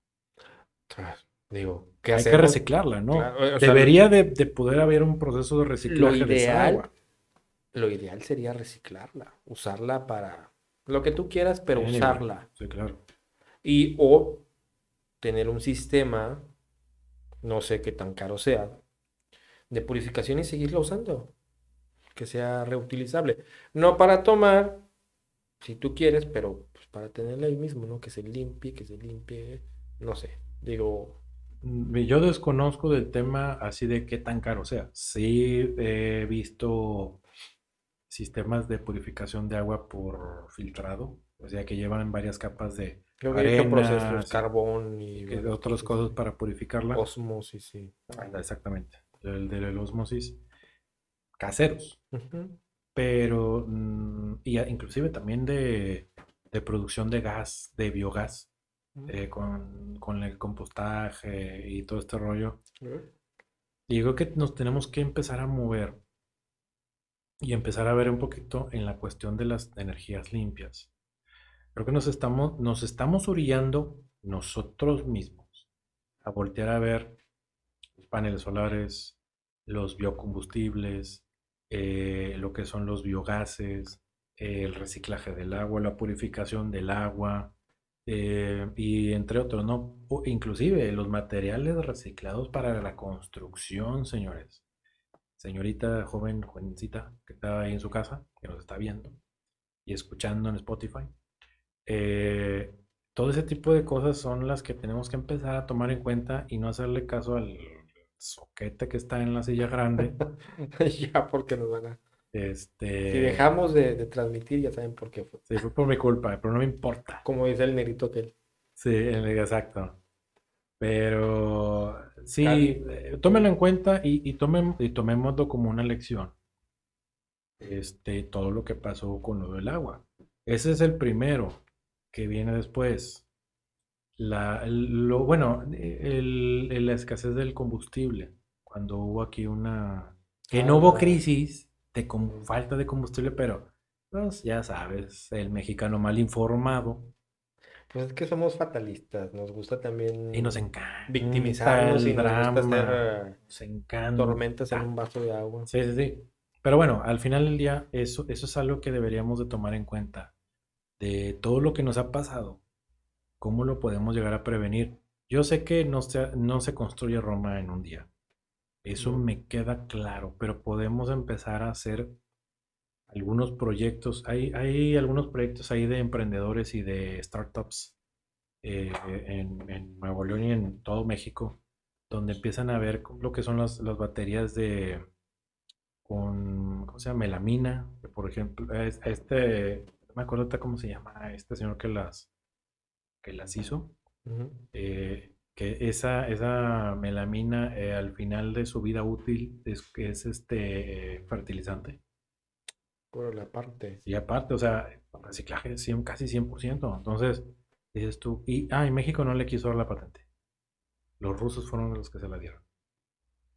Digo, ¿qué Hay que reciclarla, ¿no? Claro, o sea, Debería de, de poder haber un proceso de reciclaje de esa agua. lo ideal sería reciclarla, usarla para lo que tú quieras, pero usarla. Sí, claro. Y o tener un sistema, no sé qué tan caro sea, de purificación y seguirla usando. Que sea reutilizable. No para tomar, si tú quieres, pero pues, para tenerla ahí mismo, ¿no? Que se limpie, que se limpie, no sé. Digo, Mm, Yo desconozco del tema así de qué tan caro sea. Sí he visto sistemas de purificación de agua por filtrado, o sea que llevan varias capas de creo que arena, procesos, sí, carbón y varias otras cosas para purificarla. Osmosis, sí. Exactamente, el de la osmosis caseros, pero mm, y inclusive también de, de producción de gas, de biogás, eh, con, con el compostaje y todo este rollo. Y yo creo que nos tenemos que empezar a mover y empezar a ver un poquito en la cuestión de las energías limpias. Creo que nos estamos, nos estamos orillando nosotros mismos a voltear a ver los paneles solares, los biocombustibles, eh, lo que son los biogases, el reciclaje del agua, la purificación del agua, eh, y entre otros, ¿no? Inclusive los materiales reciclados para la construcción, señores. Señorita joven, jovencita, que está ahí en su casa, que nos está viendo y escuchando en Spotify. Eh, todo ese tipo de cosas son las que tenemos que empezar a tomar en cuenta y no hacerle caso al soquete que está en la silla grande. *laughs* Ya, porque nos van a. Este, Si dejamos de, de transmitir, ya saben por qué fue. sí, fue por mi culpa, pero no me importa. Como dice el negrito que Sí, el- exacto. Pero sí, eh, tómenlo en cuenta y, y, tomen, y tomémoslo como una lección. Este, todo lo que pasó con lo del agua. Ese es el primero que viene después. La, lo, bueno, el- el- la escasez del combustible. Cuando hubo aquí una... Que no hubo Ah. crisis de com- falta de combustible, pero pues ya sabes, el mexicano mal informado. Pues es que somos fatalistas, nos gusta también Y nos encanta victimizarnos y el nos gusta drama, hacer nos encanta. eh, tormentas en un vaso de agua. Sí, sí, sí. Pero bueno, al final del día, eso, eso es algo que deberíamos de tomar en cuenta. De todo lo que nos ha pasado, cómo lo podemos llegar a prevenir. Yo sé que no se, no se construye Roma en un día. Eso me queda claro, pero podemos empezar a hacer algunos proyectos. Hay, hay algunos proyectos ahí de emprendedores y de startups eh, en, en Nuevo León y en todo México, donde empiezan a ver lo que son las, las baterías de con, ¿cómo se llama? Melamina, por ejemplo, es- este, no me acuerdo cómo se llama este señor que las, que las hizo, eh, que esa, esa melamina eh, al final de su vida útil es, es este eh, fertilizante. Por la parte. Y aparte, o sea, reciclaje es 100, casi 100%. Entonces, dices tú, y, ah, y México no le quiso dar la patente. Los rusos fueron los que se la dieron.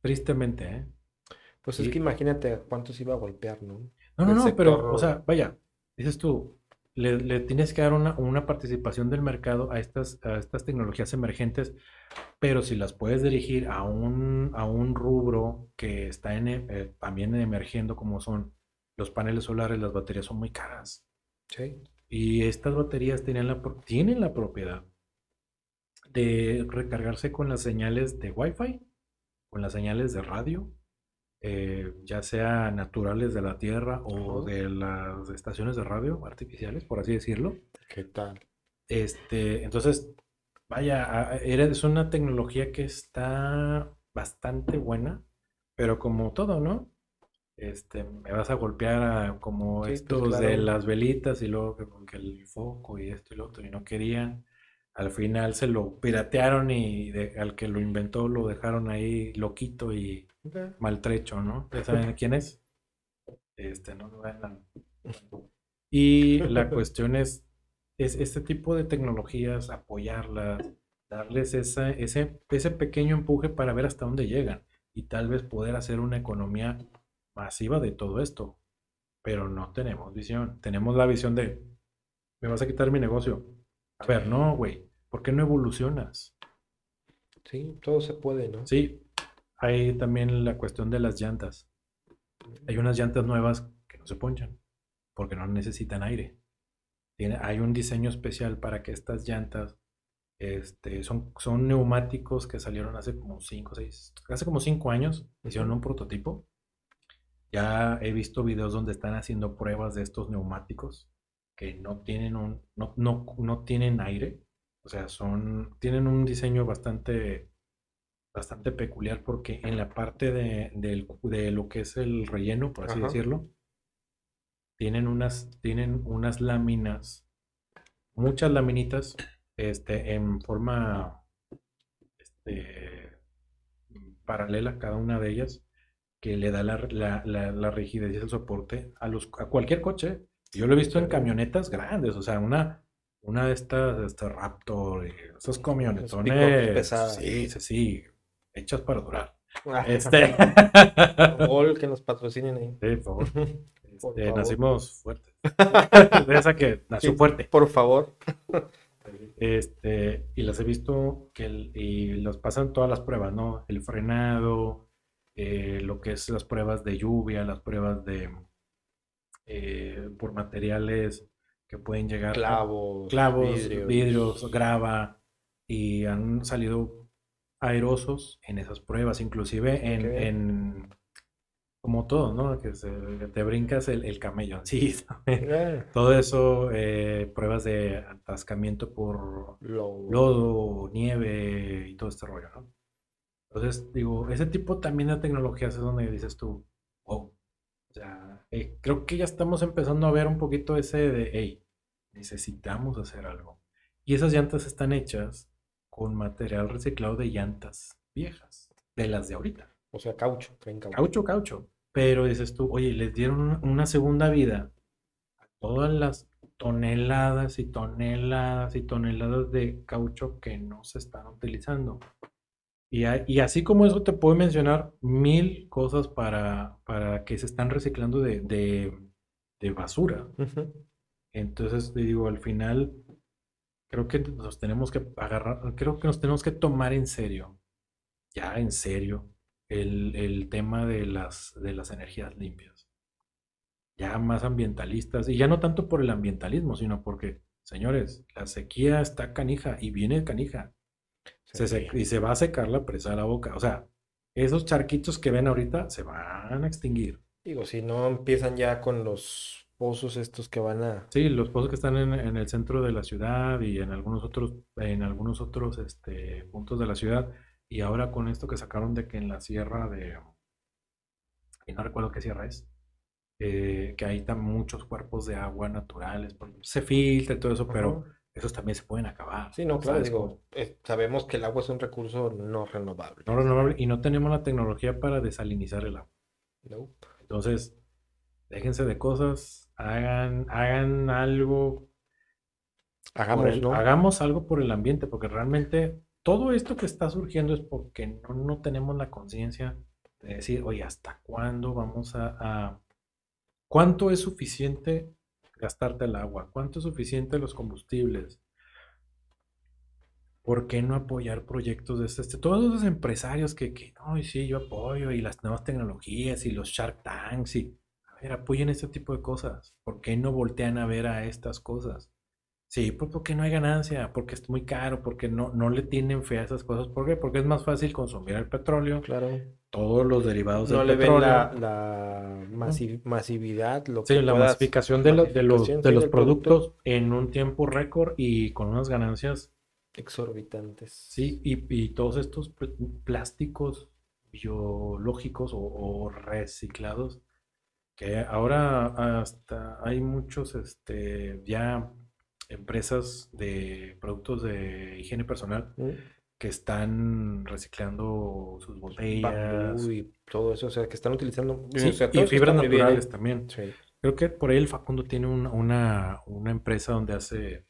Tristemente, ¿eh? Pues es que imagínate cuántos iba a golpear, ¿no? No, no, no, pero, o sea, vaya, dices tú, le, le tienes que dar una, una participación del mercado a estas, a estas tecnologías emergentes, pero si las puedes dirigir a un, a un rubro que está en, eh, también emergiendo, como son los paneles solares, las baterías son muy caras. Sí. Y estas baterías tienen la, tienen la propiedad de recargarse con las señales de Wi-Fi, con las señales de radio, eh, ya sea naturales de la Tierra o Ajá. de las estaciones de radio artificiales, por así decirlo. ¿Qué tal? Este, entonces, vaya, es una tecnología que está bastante buena, pero como todo, ¿no? Este, me vas a golpear a- como Sí, pues, estos de claro. las velitas y luego que, que el foco y esto y lo otro y no querían. Al final se lo piratearon y de- al que lo inventó lo dejaron ahí loquito y maltrecho, ¿no? ¿Ya saben quién es? Este, no. Y la *laughs* cuestión es, es este tipo de tecnologías, apoyarlas, darles esa, ese, ese pequeño empuje para ver hasta dónde llegan y tal vez poder hacer una economía masiva de todo esto. Pero no tenemos visión. Tenemos la visión de, me vas a quitar mi negocio. A ver, no, güey. ¿Por qué no evolucionas? Sí, todo se puede, ¿no? Sí, hay también la cuestión de las llantas. Hay unas llantas nuevas que no se ponchan porque no necesitan aire. Tiene, hay un diseño especial para que estas llantas este, son, son neumáticos que salieron hace como 5, 6, hace como 5 años, hicieron un prototipo. Ya he visto videos donde están haciendo pruebas de estos neumáticos que no tienen un, no, no, no tienen aire. O sea, son, tienen un diseño bastante, bastante peculiar porque en la parte de, de lo que es el relleno, por así decirlo, tienen unas, tienen unas láminas, muchas laminitas, este, en forma este, paralela cada una de ellas, que le da la, la, la, rigidez y el soporte a, los, a cualquier coche. Yo lo he visto en camionetas grandes, o sea, una, una de estas, este Raptor, esos camionetones, pesadas. sí, sí, sí, hechas para durar. Ah. Este. *laughs* Gol que nos patrocinen ahí. Sí, por favor. *laughs* Este, nacimos fuertes. *laughs* esa que nació fuerte. Por favor. Este, y las he visto que y los pasan todas las pruebas, ¿no? El frenado, eh, lo que es las pruebas de lluvia, las pruebas de eh, por materiales que pueden llegar clavos, clavos vidrios. grava y han salido aerosos en esas pruebas, inclusive en como todo, ¿no? Que, te brincas el, camello, *laughs* sí. Eh. Todo eso, eh, pruebas de atascamiento por lodo. nieve y todo este rollo, ¿no? Entonces, digo, ese tipo también de tecnologías es donde dices tú, oh, o sea, eh, creo que ya estamos empezando a ver un poquito ese de, hey, necesitamos hacer algo. Y esas llantas están hechas con material reciclado de llantas viejas, de las de ahorita. O sea, caucho, caucho. Caucho, caucho. Pero dices tú, oye, les dieron una segunda vida a todas las toneladas y toneladas y toneladas de caucho que no se están utilizando. Y, y así como eso te puedo mencionar mil cosas para, para que se están reciclando de, de, basura. Entonces, te digo, al final, creo que nos tenemos que agarrar, creo que nos tenemos que tomar en serio, ya en serio, el, tema de las, de las energías limpias. Ya más ambientalistas, y ya no tanto por el ambientalismo, sino porque, señores, la sequía está canija y viene canija. y se va a secar la presa a la boca. O sea, esos charquitos que ven ahorita se van a extinguir. Digo, si no empiezan ya con los pozos estos que van a... Sí, los pozos que están en, en el centro de la ciudad y en algunos otros, en algunos otros este, puntos de la ciudad y ahora con esto que sacaron de que en la sierra de, y no recuerdo qué sierra es, eh, que hay también muchos cuerpos de agua naturales, se filtra y todo eso, pero esos también se pueden acabar. Sí, no, claro, digo, eh, sabemos que el agua es un recurso no renovable. No renovable y no tenemos la tecnología para desalinizar el agua. Entonces, déjense de cosas, hagan, hagan algo. Hagamos, Hagamos algo por el ambiente, porque realmente todo esto que está surgiendo es porque no, tenemos la conciencia de decir, oye, ¿hasta cuándo vamos a, ¿Cuánto es suficiente gastarte el agua? ¿Cuánto es suficiente los combustibles? ¿Por qué no apoyar proyectos de este? Todos los empresarios que, que no, sí, yo apoyo, y las nuevas tecnologías, y los Shark Tanks, y ver, apoyen este tipo de cosas. ¿Por qué no voltean a ver a estas cosas? Sí, pues porque no hay ganancia, porque es muy caro, porque no, no le tienen fe a esas cosas. ¿Por qué? Porque es más fácil consumir el petróleo. Claro. Todos los derivados del petróleo. No le ven la, masividad. Lo sí, la masificación de, de los, de los productos en un tiempo récord y con unas ganancias exorbitantes. Sí, y, y todos estos plásticos biológicos o, o, reciclados que ahora hasta hay muchos este ya empresas de productos de higiene personal que están reciclando sus botellas. Bambú y todo eso, o sea, que están utilizando. Sí, o sea, y fibras bien, naturales ¿eh? también. Sí. Creo que por ahí el Facundo tiene una, una, una empresa donde hace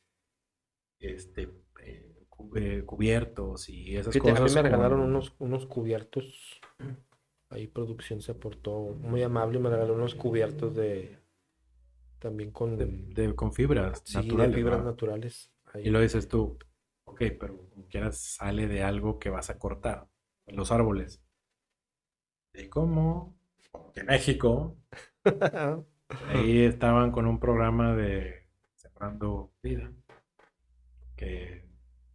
este eh, eh, cubiertos y esas Fíjate, a mí cosas. me regalaron unos, unos cubiertos. *clears throat* Ahí producción se aportó muy amable y me regaló unos cubiertos de. También con. de, de- con fibras sí, de naturales. fibras ¿verdad? naturales. Ahí. Y lo dices tú, ok, pero como quieras sale de algo que vas a cortar, los árboles. ¿Y cómo? Que México, *laughs* ahí estaban con un programa de Sembrando Vida, que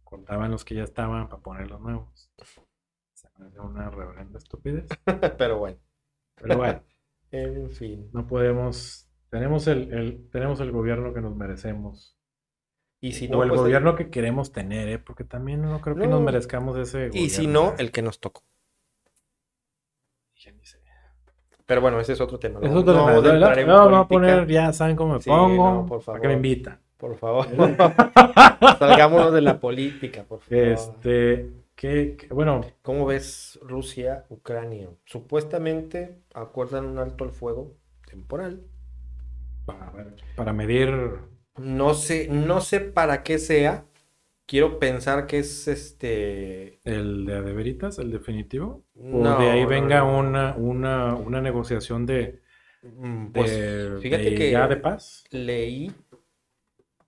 cortaban los que ya estaban para poner los nuevos. Una reverenda estupidez. *laughs* Pero bueno, Pero bueno, en fin. no podemos, tenemos el, el- tenemos el gobierno que nos merecemos. Y si o no, el pues, gobierno que queremos tener, ¿eh? Porque también no creo que No. nos merezcamos ese Y si gobierno, no, ¿eh? el que nos tocó. Pero bueno, ese es otro tema. Es no- otro no tema. No, no, poner, ya saben cómo me Sí, pongo. no, por ¿Para qué me favor. invitan? Por favor. *laughs* Salgámonos de la política, por favor. Este, que, que- bueno, ¿Cómo ves Rusia, Ucrania? Supuestamente acuerdan un alto al fuego temporal. para, para medir, No sé, no sé para qué sea. Quiero pensar que es este. el de de veritas, el definitivo, o No, de ahí venga una, una, una negociación de, Mm, de, Pues fíjate de que ya de paz. leí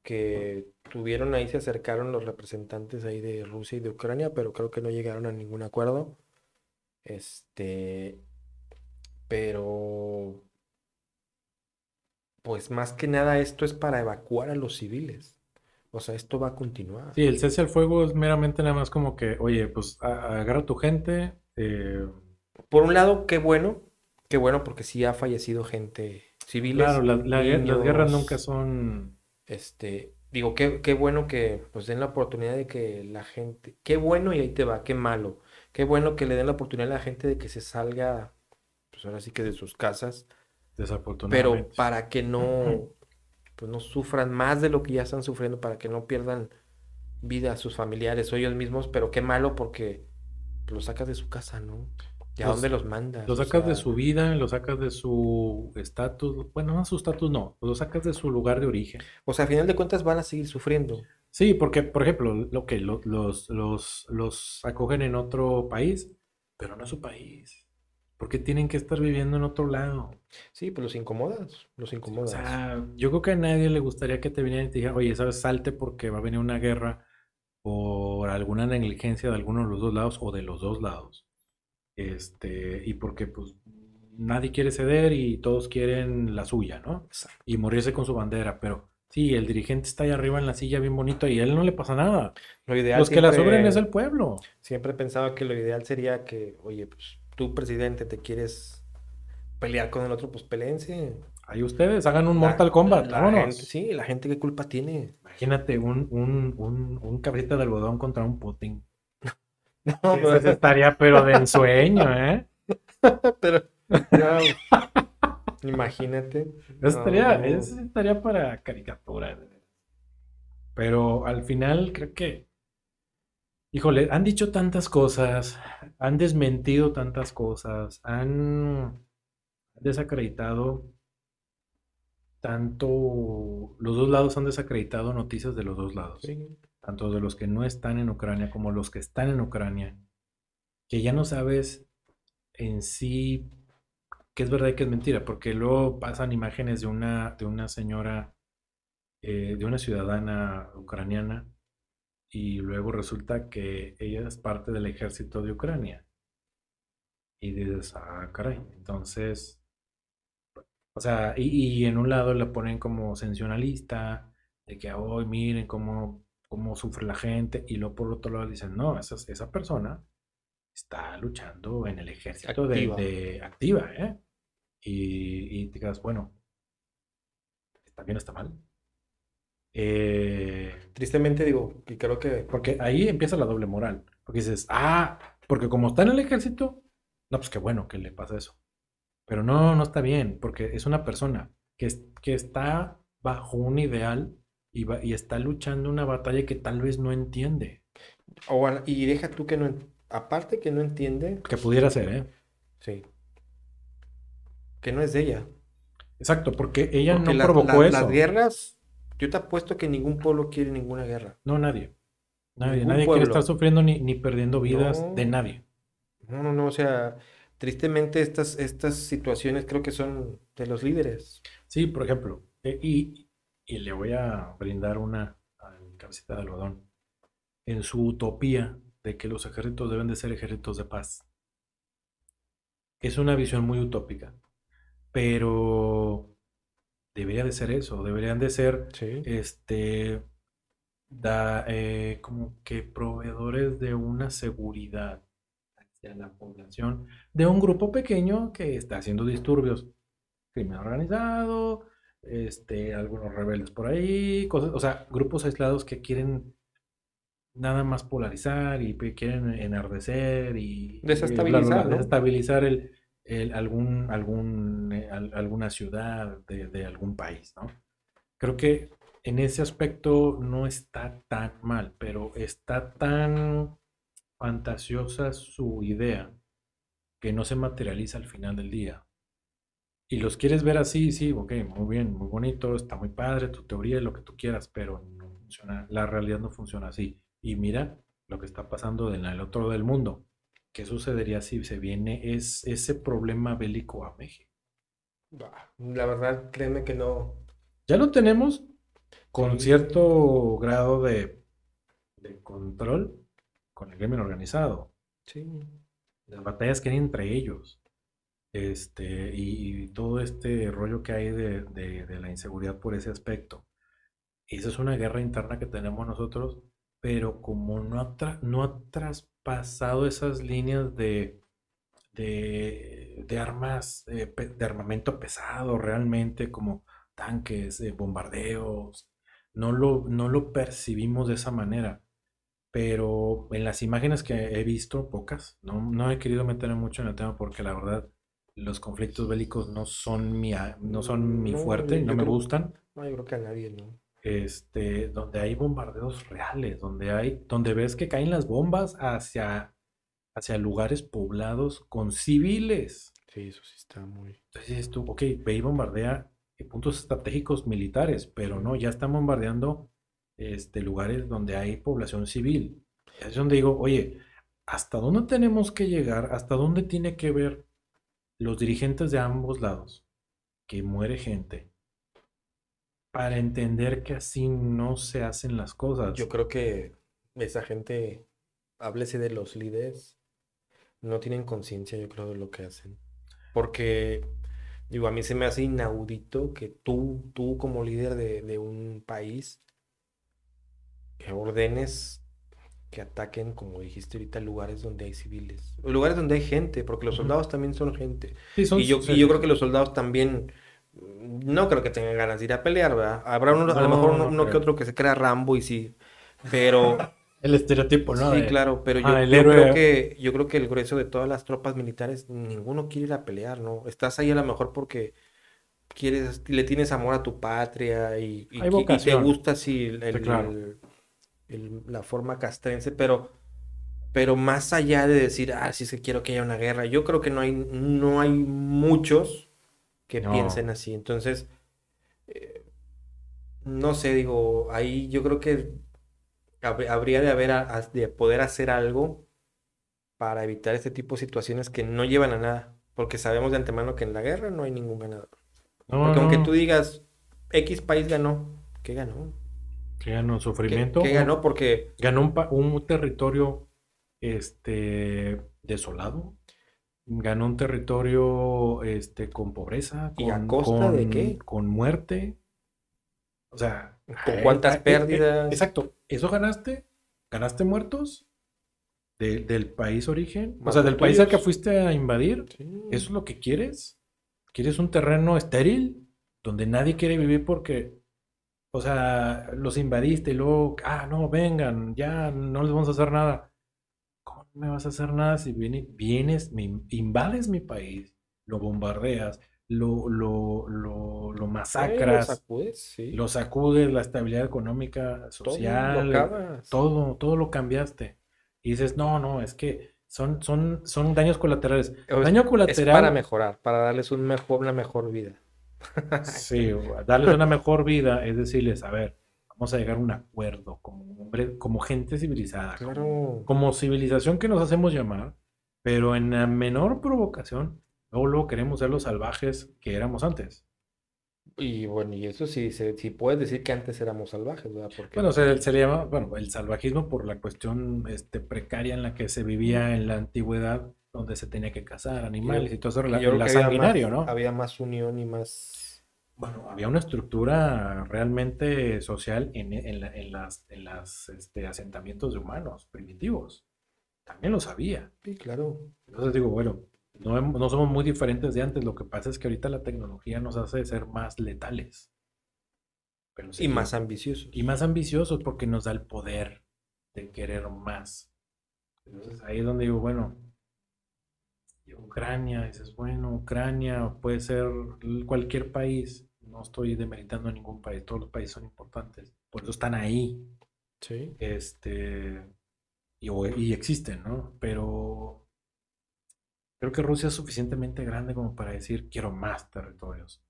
que tuvieron ahí, se acercaron los representantes ahí de Rusia y de Ucrania, pero creo que no llegaron a ningún acuerdo. Este, pero, pues más que nada esto es para evacuar a los civiles. O sea, esto va a continuar. Sí, el cese al fuego es meramente nada más como que, oye, pues agarra a tu gente, eh, Por un lado, qué bueno, qué bueno porque sí ha fallecido gente civiles, claro, la- las guerras nunca son... Este, digo, qué, qué bueno que pues den la oportunidad de que la gente, qué bueno y ahí te va, qué malo, qué bueno que le den la oportunidad a la gente de que se salga, pues ahora sí que de sus casas, pero Desafortunadamente. para que no, pues no sufran más de lo que ya están sufriendo, para que no pierdan vida a sus familiares o ellos mismos, pero qué malo porque los sacas de su casa, ¿no? ¿Y a dónde los mandas? Lo O sacas de su vida, lo sacas de su estatus, bueno, no su estatus no, lo sacas de su lugar de origen. O sea, a final de cuentas van a seguir sufriendo. Sí, porque, por ejemplo, lo que lo- los, los, los acogen en otro país, pero no es su país. Porque tienen que estar viviendo en otro lado. Sí, pues los incomodas, los O incomodas. sea, yo creo que a nadie le gustaría que te vinieran y te dijeran, oye, ¿sabes? Salte porque va a venir una guerra por alguna negligencia de alguno de los dos lados o de los dos lados. Este, y porque pues nadie quiere ceder y todos quieren la suya, ¿no? Exacto. Y morirse con su bandera, pero sí, el dirigente está ahí arriba en la silla bien bonito y a él no le pasa nada. Lo ideal Los que la sobren es el pueblo. Siempre he pensado que lo ideal sería que, oye, pues tú, presidente, te quieres pelear con el otro, pues peleense. Ahí ustedes hagan un La- Mortal Kombat, la gente- sí, la gente qué culpa tiene. Imagínate un, un, un, un cabrita de algodón contra un Putin. No, Eso sí estaría pero de ensueño, ¿eh? *laughs* pero no, imagínate. Eso estaría, No. eso estaría para caricatura. Pero al final creo que, híjole, han dicho tantas cosas, han desmentido tantas cosas, han desacreditado tanto, los dos lados han desacreditado noticias de los dos lados, Sí. Tanto de los que no están en Ucrania como los que están en Ucrania, que ya no sabes en sí qué es verdad y qué es mentira, porque luego pasan imágenes de una, de una señora, eh, de una ciudadana ucraniana, y luego resulta que ella es parte del ejército de Ucrania. Y dices, ah, caray, entonces, o sea, y, en un lado la ponen como sensacionalista, de que hoy miren cómo, cómo sufre la gente, y luego por otro lado dicen, no, esa, esa persona está luchando en el ejército Activa. de- activa, ¿eh? Y, y te quedas, bueno, ¿está bien o está mal? Eh, Tristemente digo, y creo que porque ahí empieza la doble moral. Porque dices, ah, porque como está en el ejército, no, pues qué bueno que le pasa eso. Pero no, no está bien, porque es una persona que, que está bajo un ideal y, va- y está luchando una batalla que tal vez no entiende. O y deja tú que no, aparte que no entiende, Que pudiera ser, ¿eh? sí, que no es de ella. Exacto, porque ella Porque no provocó eso. Las guerras, yo te apuesto que ningún pueblo quiere ninguna guerra. No, nadie. Nadie, nadie quiere estar sufriendo ni, ni perdiendo vidas No. de nadie. No, no, no, o sea, tristemente estas, estas situaciones creo que son de los líderes. Sí, por ejemplo, eh, y, y le voy a brindar una a mi cabecita de algodón. En su utopía de que los ejércitos deben de ser ejércitos de paz. Es una visión muy utópica, pero debería de ser eso, deberían de ser Sí. este, da, eh, como que proveedores de una seguridad hacia la población de un grupo pequeño que está haciendo disturbios, crimen organizado, este, algunos rebeldes por ahí, cosas, o sea, grupos aislados que quieren nada más polarizar y quieren enardecer y, y bla, bla, bla, Desestabilizar, desestabilizar el, el- algún, algún, eh, al- alguna ciudad de, de algún país, ¿no? Creo que en ese aspecto no está tan mal, pero está tan fantasiosa su idea que no se materializa al final del día. Y los quieres ver así, sí, ok, muy bien, muy bonito, está muy padre tu teoría, lo que tú quieras, pero no funciona, la realidad no funciona así. Y mira lo que está pasando en el otro lado del mundo. ¿Qué sucedería si se viene es, ese problema bélico a México? La verdad, créeme que no. Ya lo tenemos con Sí. cierto grado de, de control con el crimen organizado. Sí. Las batallas que hay entre ellos. Este, y, y todo este rollo que hay de, de- de la inseguridad por ese aspecto. Esa es una guerra interna que tenemos nosotros, pero como no ha, tra- no ha traspasado esas líneas de, de, de armas, eh, de armamento pesado realmente, como tanques, eh, bombardeos, no lo, no lo percibimos de esa manera. Pero en las imágenes que he visto, pocas, no, no he querido meterme mucho en el tema porque la verdad los conflictos bélicos no son mi, no son mi No, fuerte, no me creo- gustan. No, yo creo que a nadie, ¿no? Este, donde hay bombardeos reales, donde hay, donde ves que caen las bombas hacia, hacia lugares poblados con civiles. Sí, eso sí está muy. Entonces dices tú, ok, ve y bombardea puntos estratégicos militares, pero no, ya están bombardeando este, lugares donde hay población civil. Es donde digo, oye, ¿hasta dónde tenemos que llegar? ¿Hasta dónde tiene que ver los dirigentes de ambos lados? Que muere gente. Para entender que así no se hacen las cosas. Yo creo que esa gente, háblese de los líderes, no tienen conciencia, yo creo, de lo que hacen. Porque, digo, a mí se me hace inaudito que tú, tú como líder de, de un país, que ordenes que ataquen, como dijiste ahorita, lugares donde hay civiles, o lugares donde hay gente, porque los soldados también son gente. Sí, son- Y yo, sí, y yo creo que los soldados también, mm, no creo que tengan ganas de ir a pelear, ¿verdad? Habrá uno, a lo mejor uno, no uno que otro que se crea Rambo y sí, pero *laughs* El estereotipo, ¿no? sí, claro, pero yo, ah, yo creo que, yo creo que el grueso de todas las tropas militares, ninguno quiere ir a pelear, ¿no? Estás ahí a lo mejor porque quieres, le tienes amor a tu patria y, y- Hay y te gusta el- el- claro. el- el- la forma castrense, pero, pero más allá de decir, ah, sí es que quiero que haya una guerra, yo creo que no hay, no hay muchos que No. piensen así. Entonces, eh, no sé, digo, ahí yo creo que hab- habría de haber, a- a- de poder hacer algo para evitar este tipo de situaciones que no llevan a nada, porque sabemos de antemano que en la guerra no hay ningún ganador. No, Porque aunque tú digas, X país ganó, ¿qué ganó? Que ganó ¿Qué, sufrimiento. qué ganó? Porque Ganó un, un territorio este, desolado. Ganó un territorio este, con pobreza, ¿Y a con, costa de con- qué? con muerte. O sea, ¿Con eh, cuántas eh, eh, pérdidas? exacto. ¿Eso ganaste? ¿Ganaste muertos? de- del país origen. O sea, del país al que fuiste a invadir. Sí. ¿Eso es lo que quieres? ¿Quieres un terreno estéril donde nadie quiere vivir porque, o sea, los invadiste y luego, ah, no, vengan, ya no les vamos a hacer nada? ¿Cómo no me vas a hacer nada si viene- vienes, me in- invades mi país, lo bombardeas, lo, lo, lo, lo Sí, lo masacras, sacudes, sí. lo sacudes, la estabilidad económica, Todo social, acabas. todo, todo lo cambiaste. Y dices, no, no, es que son, son, son daños colaterales. Es- Daño Es colateral. para mejorar, para darles un mejor, una mejor vida. *laughs* Sí, darles una mejor vida es decirles, a ver, vamos a llegar a un acuerdo como hombre, como gente civilizada, como, civilización que nos hacemos llamar, pero en la menor provocación, luego, luego queremos ser los salvajes que éramos antes. Y bueno, y eso sí, se, sí puedes decir que antes éramos salvajes, ¿verdad? Porque Bueno, se, se le llama, bueno, el salvajismo por la cuestión este, precaria en la que se vivía en la antigüedad, donde se tenía que cazar animales y todo eso, yo la, creo la había más, ¿no? había más unión y más... Bueno, había una estructura realmente social en, en la- en las, en las este, asentamientos de humanos primitivos. También lo sabía. Sí, claro. Entonces digo, bueno, no, no somos muy diferentes de antes. Lo que pasa es que ahorita la tecnología nos hace ser más letales. Pero Y más ambiciosos. y más ambiciosos porque nos da el poder de querer más. Entonces ahí es donde digo, bueno, Ucrania, dices, bueno, Ucrania puede ser cualquier país, no estoy demeritando a ningún país, todos los países son importantes, por eso están ahí, Sí. este, y, existen, ¿no? Pero creo que Rusia es suficientemente grande como para decir, quiero más territorios.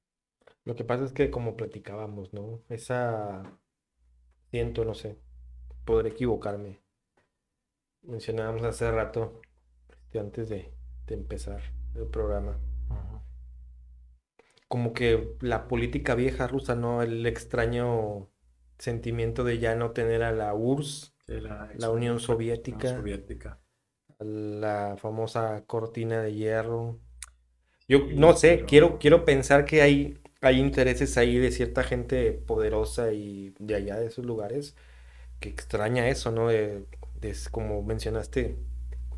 Lo que pasa es que como platicábamos, ¿no? Esa... Siento, no sé. Podré equivocarme. Mencionábamos hace rato, antes de, de empezar el programa. Como que la política vieja rusa, ¿no? El extraño sentimiento de ya no tener a la URSS, la, la Unión Soviética, la famosa cortina de hierro. Yo no sé, pero- quiero, quiero pensar que hay, hay intereses ahí de cierta gente poderosa y de allá de esos lugares que extraña eso, ¿no? De, de- como mencionaste,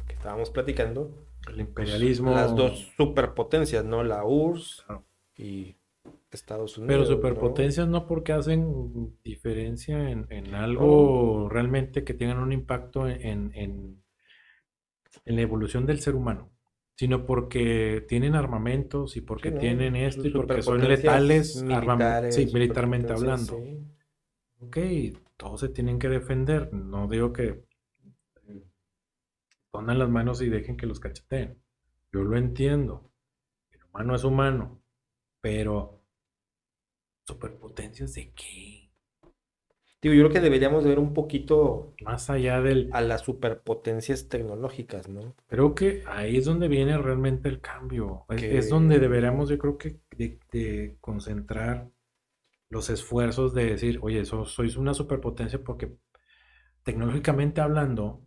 que estábamos platicando, El imperialismo. las dos superpotencias, ¿no? La URSS Claro. y Estados Pero Unidos, ¿no? superpotencias no porque hacen diferencia en, en algo realmente que tengan un impacto en, en- en la evolución del ser humano, sino porque tienen armamentos y porque Sí, ¿no? tienen esto y porque son letales militares, sí, militarmente hablando. sí. Ok, todos se tienen que defender. No digo que pongan las manos y dejen que los cacheteen. Yo lo entiendo. El humano es humano. Pero, ¿superpotencias de qué? Digo, yo creo que deberíamos de ver un poquito Más allá del... a las superpotencias tecnológicas, ¿no? Creo que ahí es donde viene realmente el cambio. Es, Que- es donde deberíamos, yo creo que, de, de concentrar los esfuerzos de decir, oye, so- sois una superpotencia porque tecnológicamente hablando,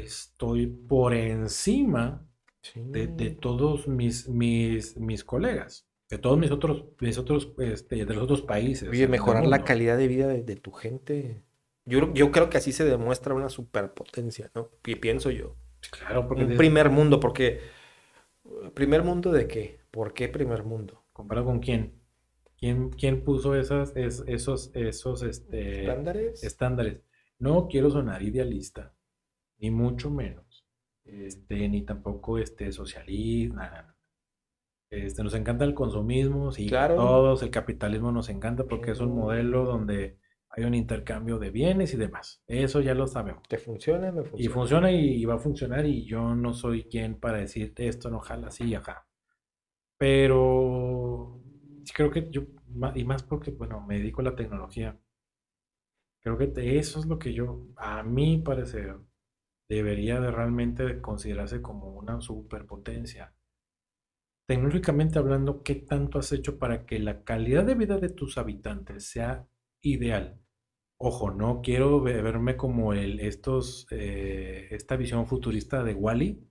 estoy por encima Sí. de, de todos mis, mis, mis colegas, de todos mis otros, mis otros, este, de los otros países. Oye, mejorar la calidad de vida de, de tu gente. Yo, creo- yo creo que así se demuestra una superpotencia, ¿no? Y pienso yo. Claro, porque Un primer mundo, porque... ¿Primer mundo de qué? ¿Por qué primer mundo? ¿comparado con quién? ¿Quién, quién puso esas, es- esos, esos, este, ¿Estándares? estándares. No quiero sonar idealista, ni mucho menos, este, ni tampoco este, socialista. Este, nos encanta el consumismo, sí, Claro. todos, el capitalismo nos encanta porque es un modelo donde hay un intercambio de bienes y demás. Eso ya lo sabemos. ¿Te funciona? Me Y funciona. funciona y va a funcionar y yo no soy quien para decir esto no jala así y ajá. Pero creo que yo, y más porque, bueno, me dedico a la tecnología, creo que eso es lo que yo, a mi parecer, debería de realmente de considerarse como una superpotencia. Tecnológicamente hablando, ¿qué tanto has hecho para que la calidad de vida de tus habitantes sea ideal? Ojo, no quiero ve- verme como el, estos, eh, esta visión futurista de Wally,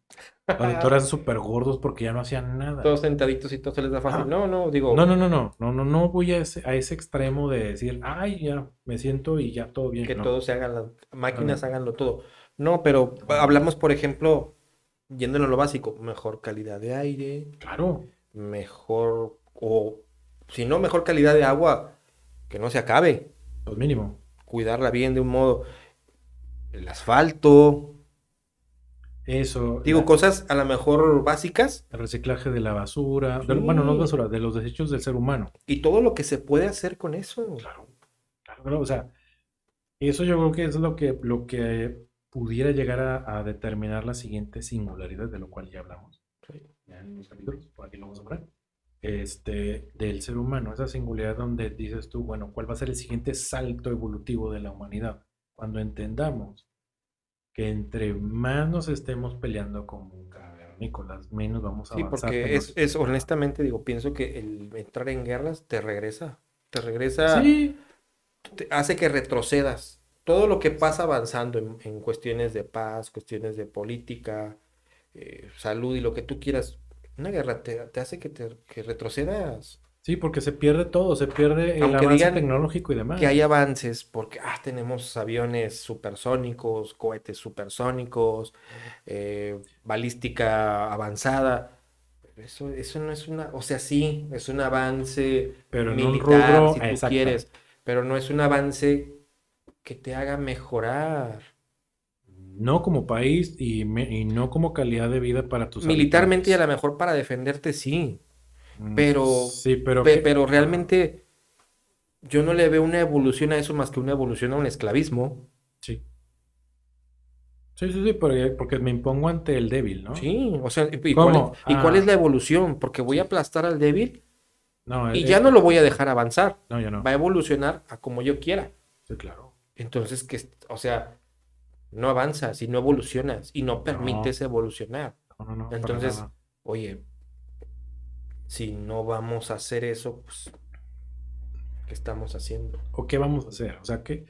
donde todos *laughs* eran súper gordos porque ya no hacían nada. Todos sentaditos y todo se les da fácil. Ajá. No, no, digo... No, no, no, no, no, no, no voy a ese, a ese extremo de decir, ay, ya me siento y ya todo bien. que No. todo se haga, las máquinas no. háganlo todo. No, pero hablamos, por ejemplo, yéndonos a lo básico, mejor calidad de aire, Claro, mejor, o si no, mejor calidad de agua, que no se acabe, lo mínimo. cuidarla bien de un modo. El asfalto, Eso, digo, la- cosas a lo mejor básicas el reciclaje de la basura, de- bueno, no es basura, de los desechos del ser humano. y todo lo que se puede hacer con eso. Claro, claro, claro, o sea, eso yo creo que es lo que, lo que pudiera llegar a, a determinar la siguiente singularidad, de lo cual ya hablamos ya en los capítulos, por aquí lo vamos a hablar, este, del ser humano, esa singularidad donde dices tú, bueno, ¿cuál va a ser el siguiente salto evolutivo de la humanidad? Cuando entendamos que entre más nos estemos peleando como cavernícolas, menos vamos a Sí, avanzar. porque es, es honestamente, digo, pienso que el entrar en guerras te regresa, te regresa, Sí, te hace que retrocedas. Todo lo que pasa avanzando en, en cuestiones de paz, cuestiones de política, eh, salud y lo que tú quieras, una guerra te, te hace que, te, que retrocedas. sí, porque se pierde todo, se pierde el Aunque avance digan tecnológico y demás. Que hay avances porque ah, tenemos aviones supersónicos, cohetes supersónicos, eh, balística avanzada. Pero eso, eso no es una, o sea, sí, es un avance Pero en un militar, rubro, si tú exacto. quieres, pero no es un avance que te haga mejorar. No como país y, me- y no como calidad de vida para tus Militarmente y a lo mejor para defenderte sí, Mm, pero, Sí, pero pe- que- pero realmente yo no le veo una evolución a eso más que una evolución a un esclavismo. Sí. Sí, sí, sí, porque, porque me impongo ante el débil, ¿no? Sí, o sea, ¿y cuál es, y cuál es Ah. la evolución? Porque voy a aplastar al débil No, y ya no lo voy a dejar avanzar. no, ya no. Va a evolucionar a como yo quiera. Sí, claro. Entonces, que, o sea, no avanzas y no evolucionas y no permites evolucionar. No, no, Entonces, oye, si no vamos a hacer eso, pues, ¿qué estamos haciendo? ¿O qué vamos a hacer? O sea, ¿qué,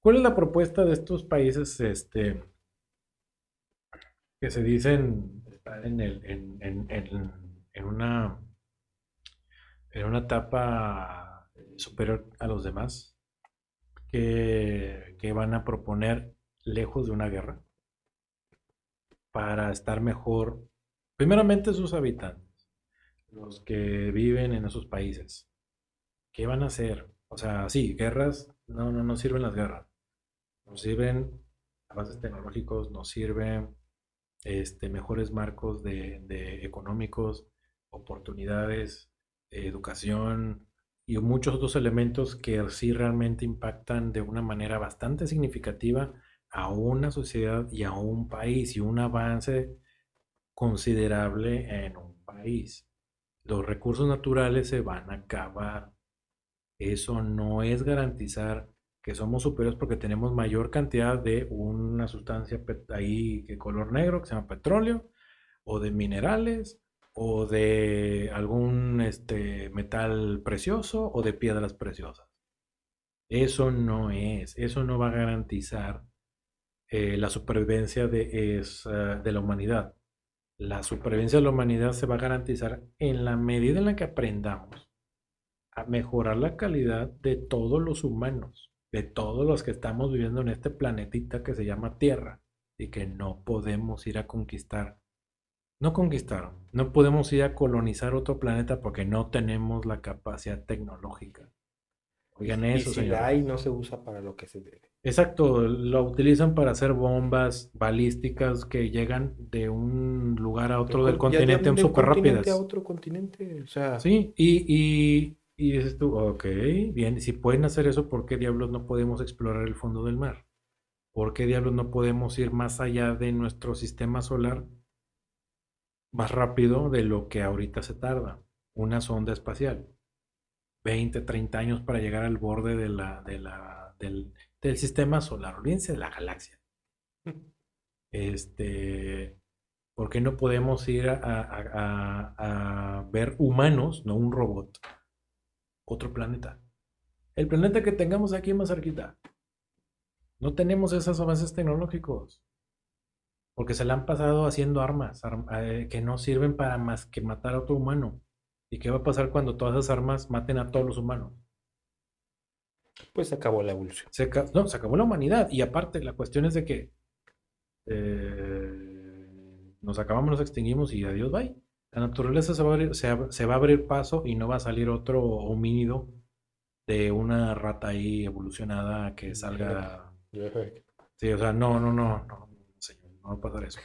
¿cuál es la propuesta de estos países este, que se dicen estar en, el, en, en, en, en una, en una etapa superior a los demás? Que, van a proponer lejos de una guerra para estar mejor, primeramente sus habitantes, los que viven en esos países. ¿Qué van a hacer? O sea, sí, guerras, no, no, no sirven las guerras. Nos sirven avances tecnológicos, nos sirven este, mejores marcos de, de económicos, oportunidades, educación, y muchos otros elementos que sí realmente impactan de una manera bastante significativa a una sociedad y a un país y un avance considerable en un país. Los recursos naturales se van a acabar. Eso no es garantizar que somos superiores porque tenemos mayor cantidad de una sustancia ahí de color negro que se llama petróleo o de minerales o de algún este, metal precioso o de piedras preciosas. Eso no es, eso no va a garantizar eh, la supervivencia de, es, uh, de la humanidad. La supervivencia de la humanidad se va a garantizar en la medida en la que aprendamos a mejorar la calidad de todos los humanos, de todos los que estamos viviendo en este planetita que se llama Tierra y que no podemos ir a conquistar no conquistaron. No podemos ir a colonizar otro planeta porque no tenemos la capacidad tecnológica. Oigan Y eso, si señores. la hay, no se usa para lo que se debe. Exacto, lo utilizan para hacer bombas balísticas que llegan de un lugar a otro del continente de súper rápidas. a otro continente, o sea, Sí, y, y, y dices tú, ok, bien, si pueden hacer eso, ¿por qué diablos no podemos explorar el fondo del mar? ¿Por qué diablos no podemos ir más allá de nuestro sistema solar más rápido de lo que ahorita se tarda? Una sonda espacial. 20, 30 años para llegar al borde de la, de la, del, del sistema solar, olvídense de la galaxia. *laughs* Este, ¿por qué no podemos ir a, a- a- a ver humanos, no un robot, otro planeta? El planeta que tengamos aquí más cerquita. No tenemos esos avances tecnológicos. Porque se le han pasado haciendo armas arm- eh, que no sirven para más que matar a otro humano. ¿Y qué va a pasar cuando todas esas armas maten a todos los humanos? pues se acabó la evolución. Se, no, se acabó la humanidad. Y aparte, la cuestión es de que eh, nos acabamos, nos extinguimos y adiós, bye. La naturaleza se va, a abrir, se, se va a abrir paso y no va a salir otro homínido de una rata ahí evolucionada que salga. Sí, o sea, no, no, no, no, no va a pasar eso.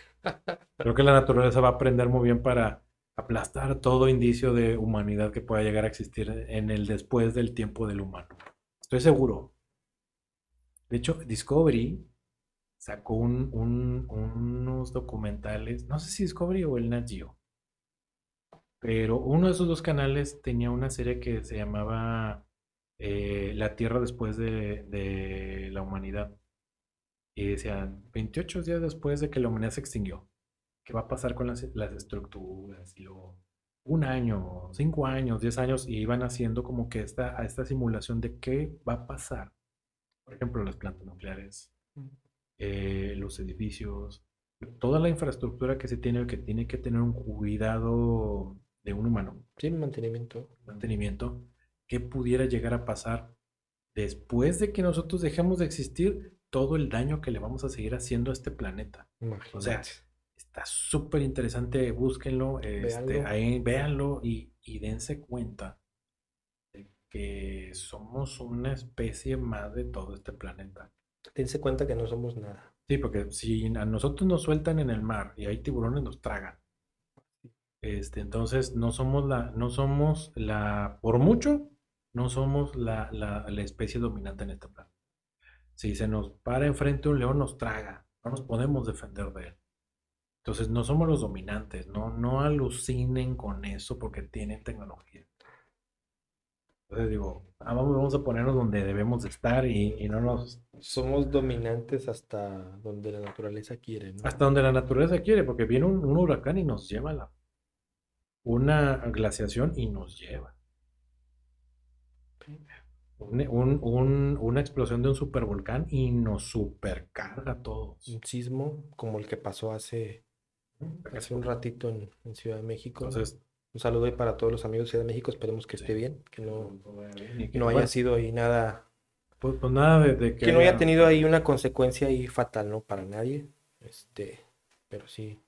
Creo que la naturaleza va a aprender muy bien para aplastar todo indicio de humanidad que pueda llegar a existir en el después del tiempo del humano. Estoy seguro. De hecho, Discovery sacó un, un- unos documentales, no sé si Discovery o el Nat Geo, pero uno de esos dos canales tenía una serie que se llamaba eh, La Tierra después de, de la humanidad. Y decían, 28 días después de que la humanidad se extinguió, ¿qué va a pasar con las, las estructuras? Y luego, un año, cinco años, diez años, y iban haciendo como que esta, a esta simulación de qué va a pasar. Por ejemplo, las plantas nucleares, eh, los edificios, toda la infraestructura que se tiene, que tiene que tener un cuidado de un humano, Sí, mantenimiento. mantenimiento, qué pudiera llegar a pasar después de que nosotros dejemos de existir, todo el daño que le vamos a seguir haciendo a este planeta. Imagínate. O sea, está súper interesante, búsquenlo, este, Véanlo. ahí véanlo y, y dense cuenta de que somos una especie más de todo este planeta. Dense cuenta que no somos nada. Sí, porque si a nosotros nos sueltan en el mar y hay tiburones, nos tragan. Este, entonces no somos la, no somos la, por mucho, no somos la, la, la especie dominante en este plan. Si se nos para enfrente un león, nos traga. No nos podemos defender de él. Entonces no somos los dominantes. No, no alucinen con eso porque tienen tecnología. Entonces digo, ah, vamos, a ponernos donde debemos de estar y, y no nos Somos dominantes hasta donde la naturaleza quiere, ¿no? Hasta donde la naturaleza quiere, porque viene un, un huracán y nos lleva la, una glaciación y nos lleva. Un- un- una explosión de un supervolcán y nos supercarga a todos. Un sismo como el que pasó hace, hace un ratito en, en Ciudad de México. Entonces, Un saludo ahí para todos los amigos de Ciudad de México. Esperemos que esté bien, que no, que, no haya bueno, sido ahí nada, pues, pues nada de, de que que no haya tenido ahí una consecuencia ahí fatal, ¿no? Para nadie. Este, pero sí.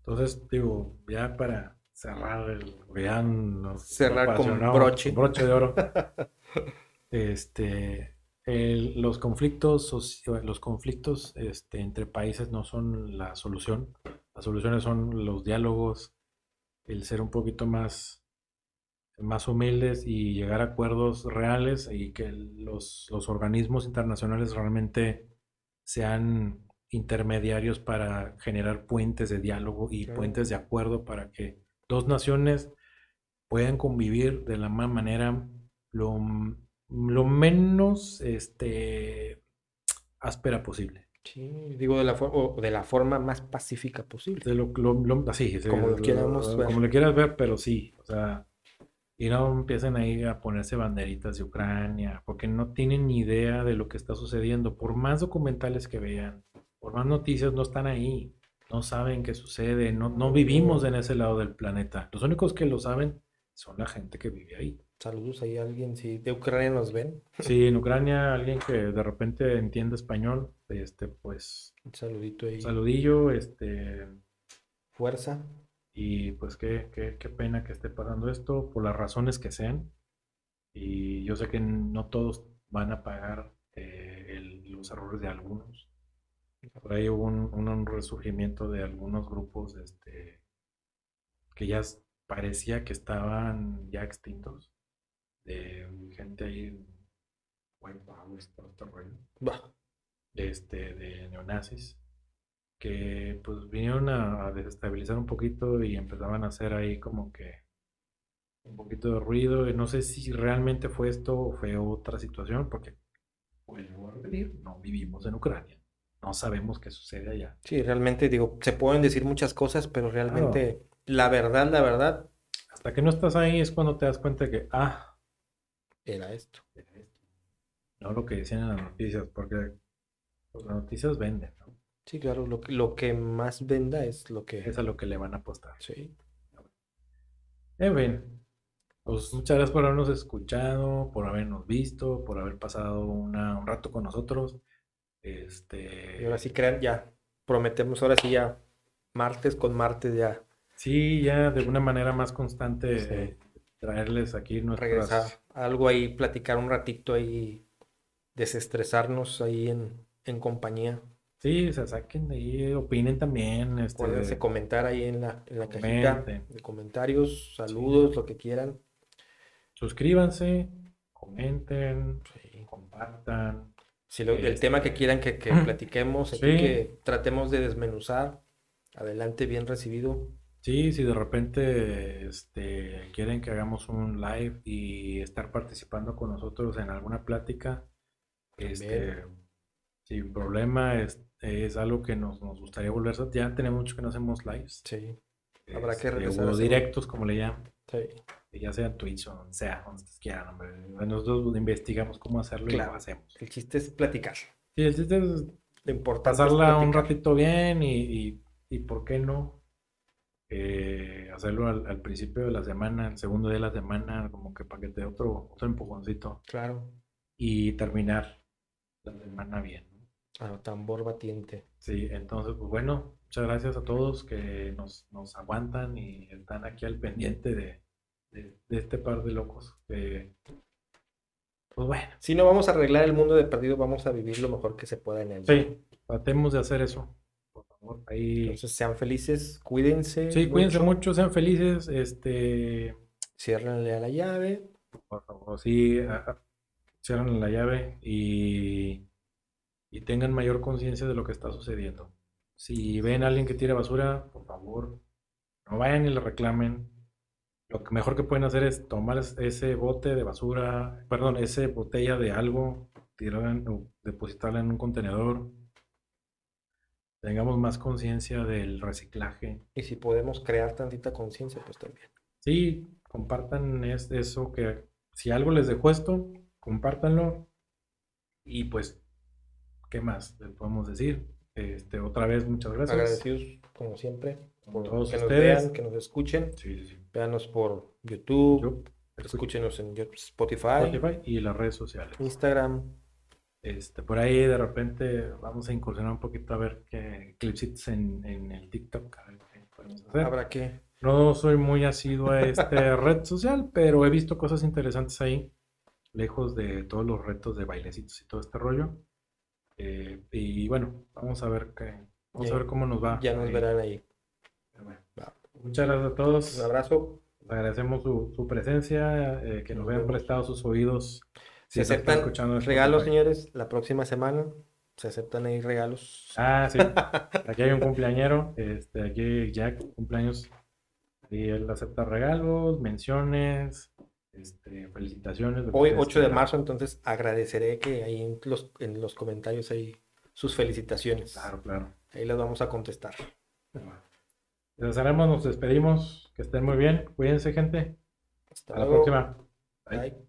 Entonces, digo, ya para cerrar el, ya nos Cerrar con apasionamos, broche. con broche de oro. *laughs* Este, el- los conflictos, los conflictos este, entre países no son la solución. Las soluciones son los diálogos, el ser un poquito más, más humildes y llegar a acuerdos reales y que los, los organismos internacionales realmente sean intermediarios para generar puentes de diálogo y Claro. puentes de acuerdo para que dos naciones puedan convivir de la ma- manera lo, lo menos este, áspera posible. Sí, digo de la, o de la forma más pacífica posible. De lo, lo- lo- así, sí, Como lo queramos ver. Como lo quieras ver, pero sí, o sea, y no empiecen ahí a ponerse banderitas de Ucrania, porque no tienen ni idea de lo que está sucediendo. Por más documentales que vean, por más noticias, no están ahí, no saben qué sucede, no, no vivimos en ese lado del planeta. Los únicos que lo saben son la gente que vive ahí. Saludos ahí a alguien, si de Ucrania nos ven. Sí, en Ucrania alguien que de repente entiende español, este, pues, Un saludito ahí. saludillo, este, Fuerza. Y pues qué, qué, qué pena que esté pasando esto por las razones que sean. Y yo sé que no todos van a pagar eh, el- los errores de algunos. Por ahí hubo un, un resurgimiento de algunos grupos este, que ya parecía que estaban ya extintos. De gente ahí, White Power, todo este rollo. Bah, este, de neonazis que pues vinieron a, desestabilizar un poquito y empezaban a hacer ahí como que un poquito de ruido. No sé si realmente fue esto o fue otra situación porque vuelvo a repetir, no vivimos en Ucrania, no sabemos qué sucede allá. Sí, realmente digo, se pueden decir muchas cosas, pero realmente la verdad, la verdad, Hasta que no estás ahí es cuando te das cuenta que, ah, era esto. no lo que decían en las noticias, porque pues, las noticias venden, ¿no? Sí, claro, lo, que- lo que más venda es lo que... Es a lo que le van a apostar. Sí. En fin, pues muchas gracias por habernos escuchado, por habernos visto, por haber pasado una- un rato con nosotros. Este, Y ahora sí crean, ya, prometemos ahora sí ya, martes con martes ya, sí, ya de una manera más constante Sí. eh, traerles aquí nuestras, regresar a algo ahí, platicar un ratito ahí, desestresarnos ahí en, en compañía. sí, se saquen de ahí, opinen también, este, Acuérdense comentar ahí en la, en la cajita de comentarios, saludos, lo que quieran. suscríbanse, comenten, Sí. compartan, Si lo- el tema que quieran que, que *clears throat* platiquemos, aquí Sí. que tratemos de desmenuzar, adelante, bien recibido. Sí, si de repente este, quieren que hagamos un live y estar participando con nosotros en alguna plática, este, sin problema, es, es algo que nos, nos gustaría volver Ya tenemos mucho que no hacemos lives. Sí, Habrá que este, regresar o directos, como le llaman, sí. que ya sea en Twitch o donde sea, donde ustedes quieran, hombre. Nosotros investigamos cómo hacerlo y lo hacemos. El chiste es platicar. Sí, el chiste es Lo importante es pasarla un ratito bien y, y, y ¿por qué no? Eh, hacerlo al, al principio de la semana, el segundo día de la semana, como que para que te dé otro, otro empujoncito Claro, y terminar la semana bien. ¿no? a tambor batiente. Sí, entonces, pues bueno, muchas gracias a todos que nos, nos aguantan y están aquí al pendiente de, de, de este par de locos. que, pues bueno, Si no vamos a arreglar el mundo de perdido, vamos a vivir lo mejor que se pueda en él. sí, tratemos de hacer eso. Favor, ahí. Entonces sean felices, cuídense. Sí, cuídense mucho, sean felices, este, Ciérrenle a la llave. por favor, sí, cierren la llave y, y tengan mayor conciencia de lo que está sucediendo. Si ven a alguien que tire basura, por favor, no vayan y le reclamen. Lo que mejor que pueden hacer es tomar es- ese bote de basura, perdón, esa botella de algo, tirarla o depositarla en un contenedor. Tengamos más conciencia del reciclaje. Y si podemos crear tantita conciencia, pues también. Sí, compartan es, eso que si algo les dejó esto, compártanlo. Y pues, ¿qué más les podemos decir? Este, otra vez, muchas gracias. Agradecidos, como siempre, por todos que nos ustedes. vean, que nos escuchen. Sí, sí, sí. Véanos por YouTube, YouTube, escúchenos en Yo- Spotify, Spotify y las redes sociales. Instagram. Este, por ahí de repente vamos a incursionar un poquito a ver qué clipsitos en, en el TikTok. a ver qué podemos hacer. Habrá que. No soy muy asiduo a esta *laughs* red social, pero he visto cosas interesantes ahí, lejos de todos los retos de bailecitos y todo este rollo. Eh, y bueno, vamos a ver qué, vamos a ver cómo nos va. Ya nos ahí. verán ahí. Bueno. Muchas gracias a todos. Un abrazo. Les agradecemos su, su presencia, eh, que nos hayan prestado sus oídos. Se nos están aceptan escuchando regalos, señores. La próxima semana se aceptan ahí regalos. Ah, sí. *laughs* Aquí hay un cumpleañero. Este, aquí Jack, cumpleaños. Y él acepta regalos, menciones, este, felicitaciones. Hoy, ustedes 8 de quieran. marzo, entonces agradeceré que ahí en los, en los comentarios hay sus felicitaciones. Claro, claro. Ahí las vamos a contestar. Les haremos, nos despedimos. Que estén muy bien. Cuídense, gente. Hasta la próxima. Bye. Bye.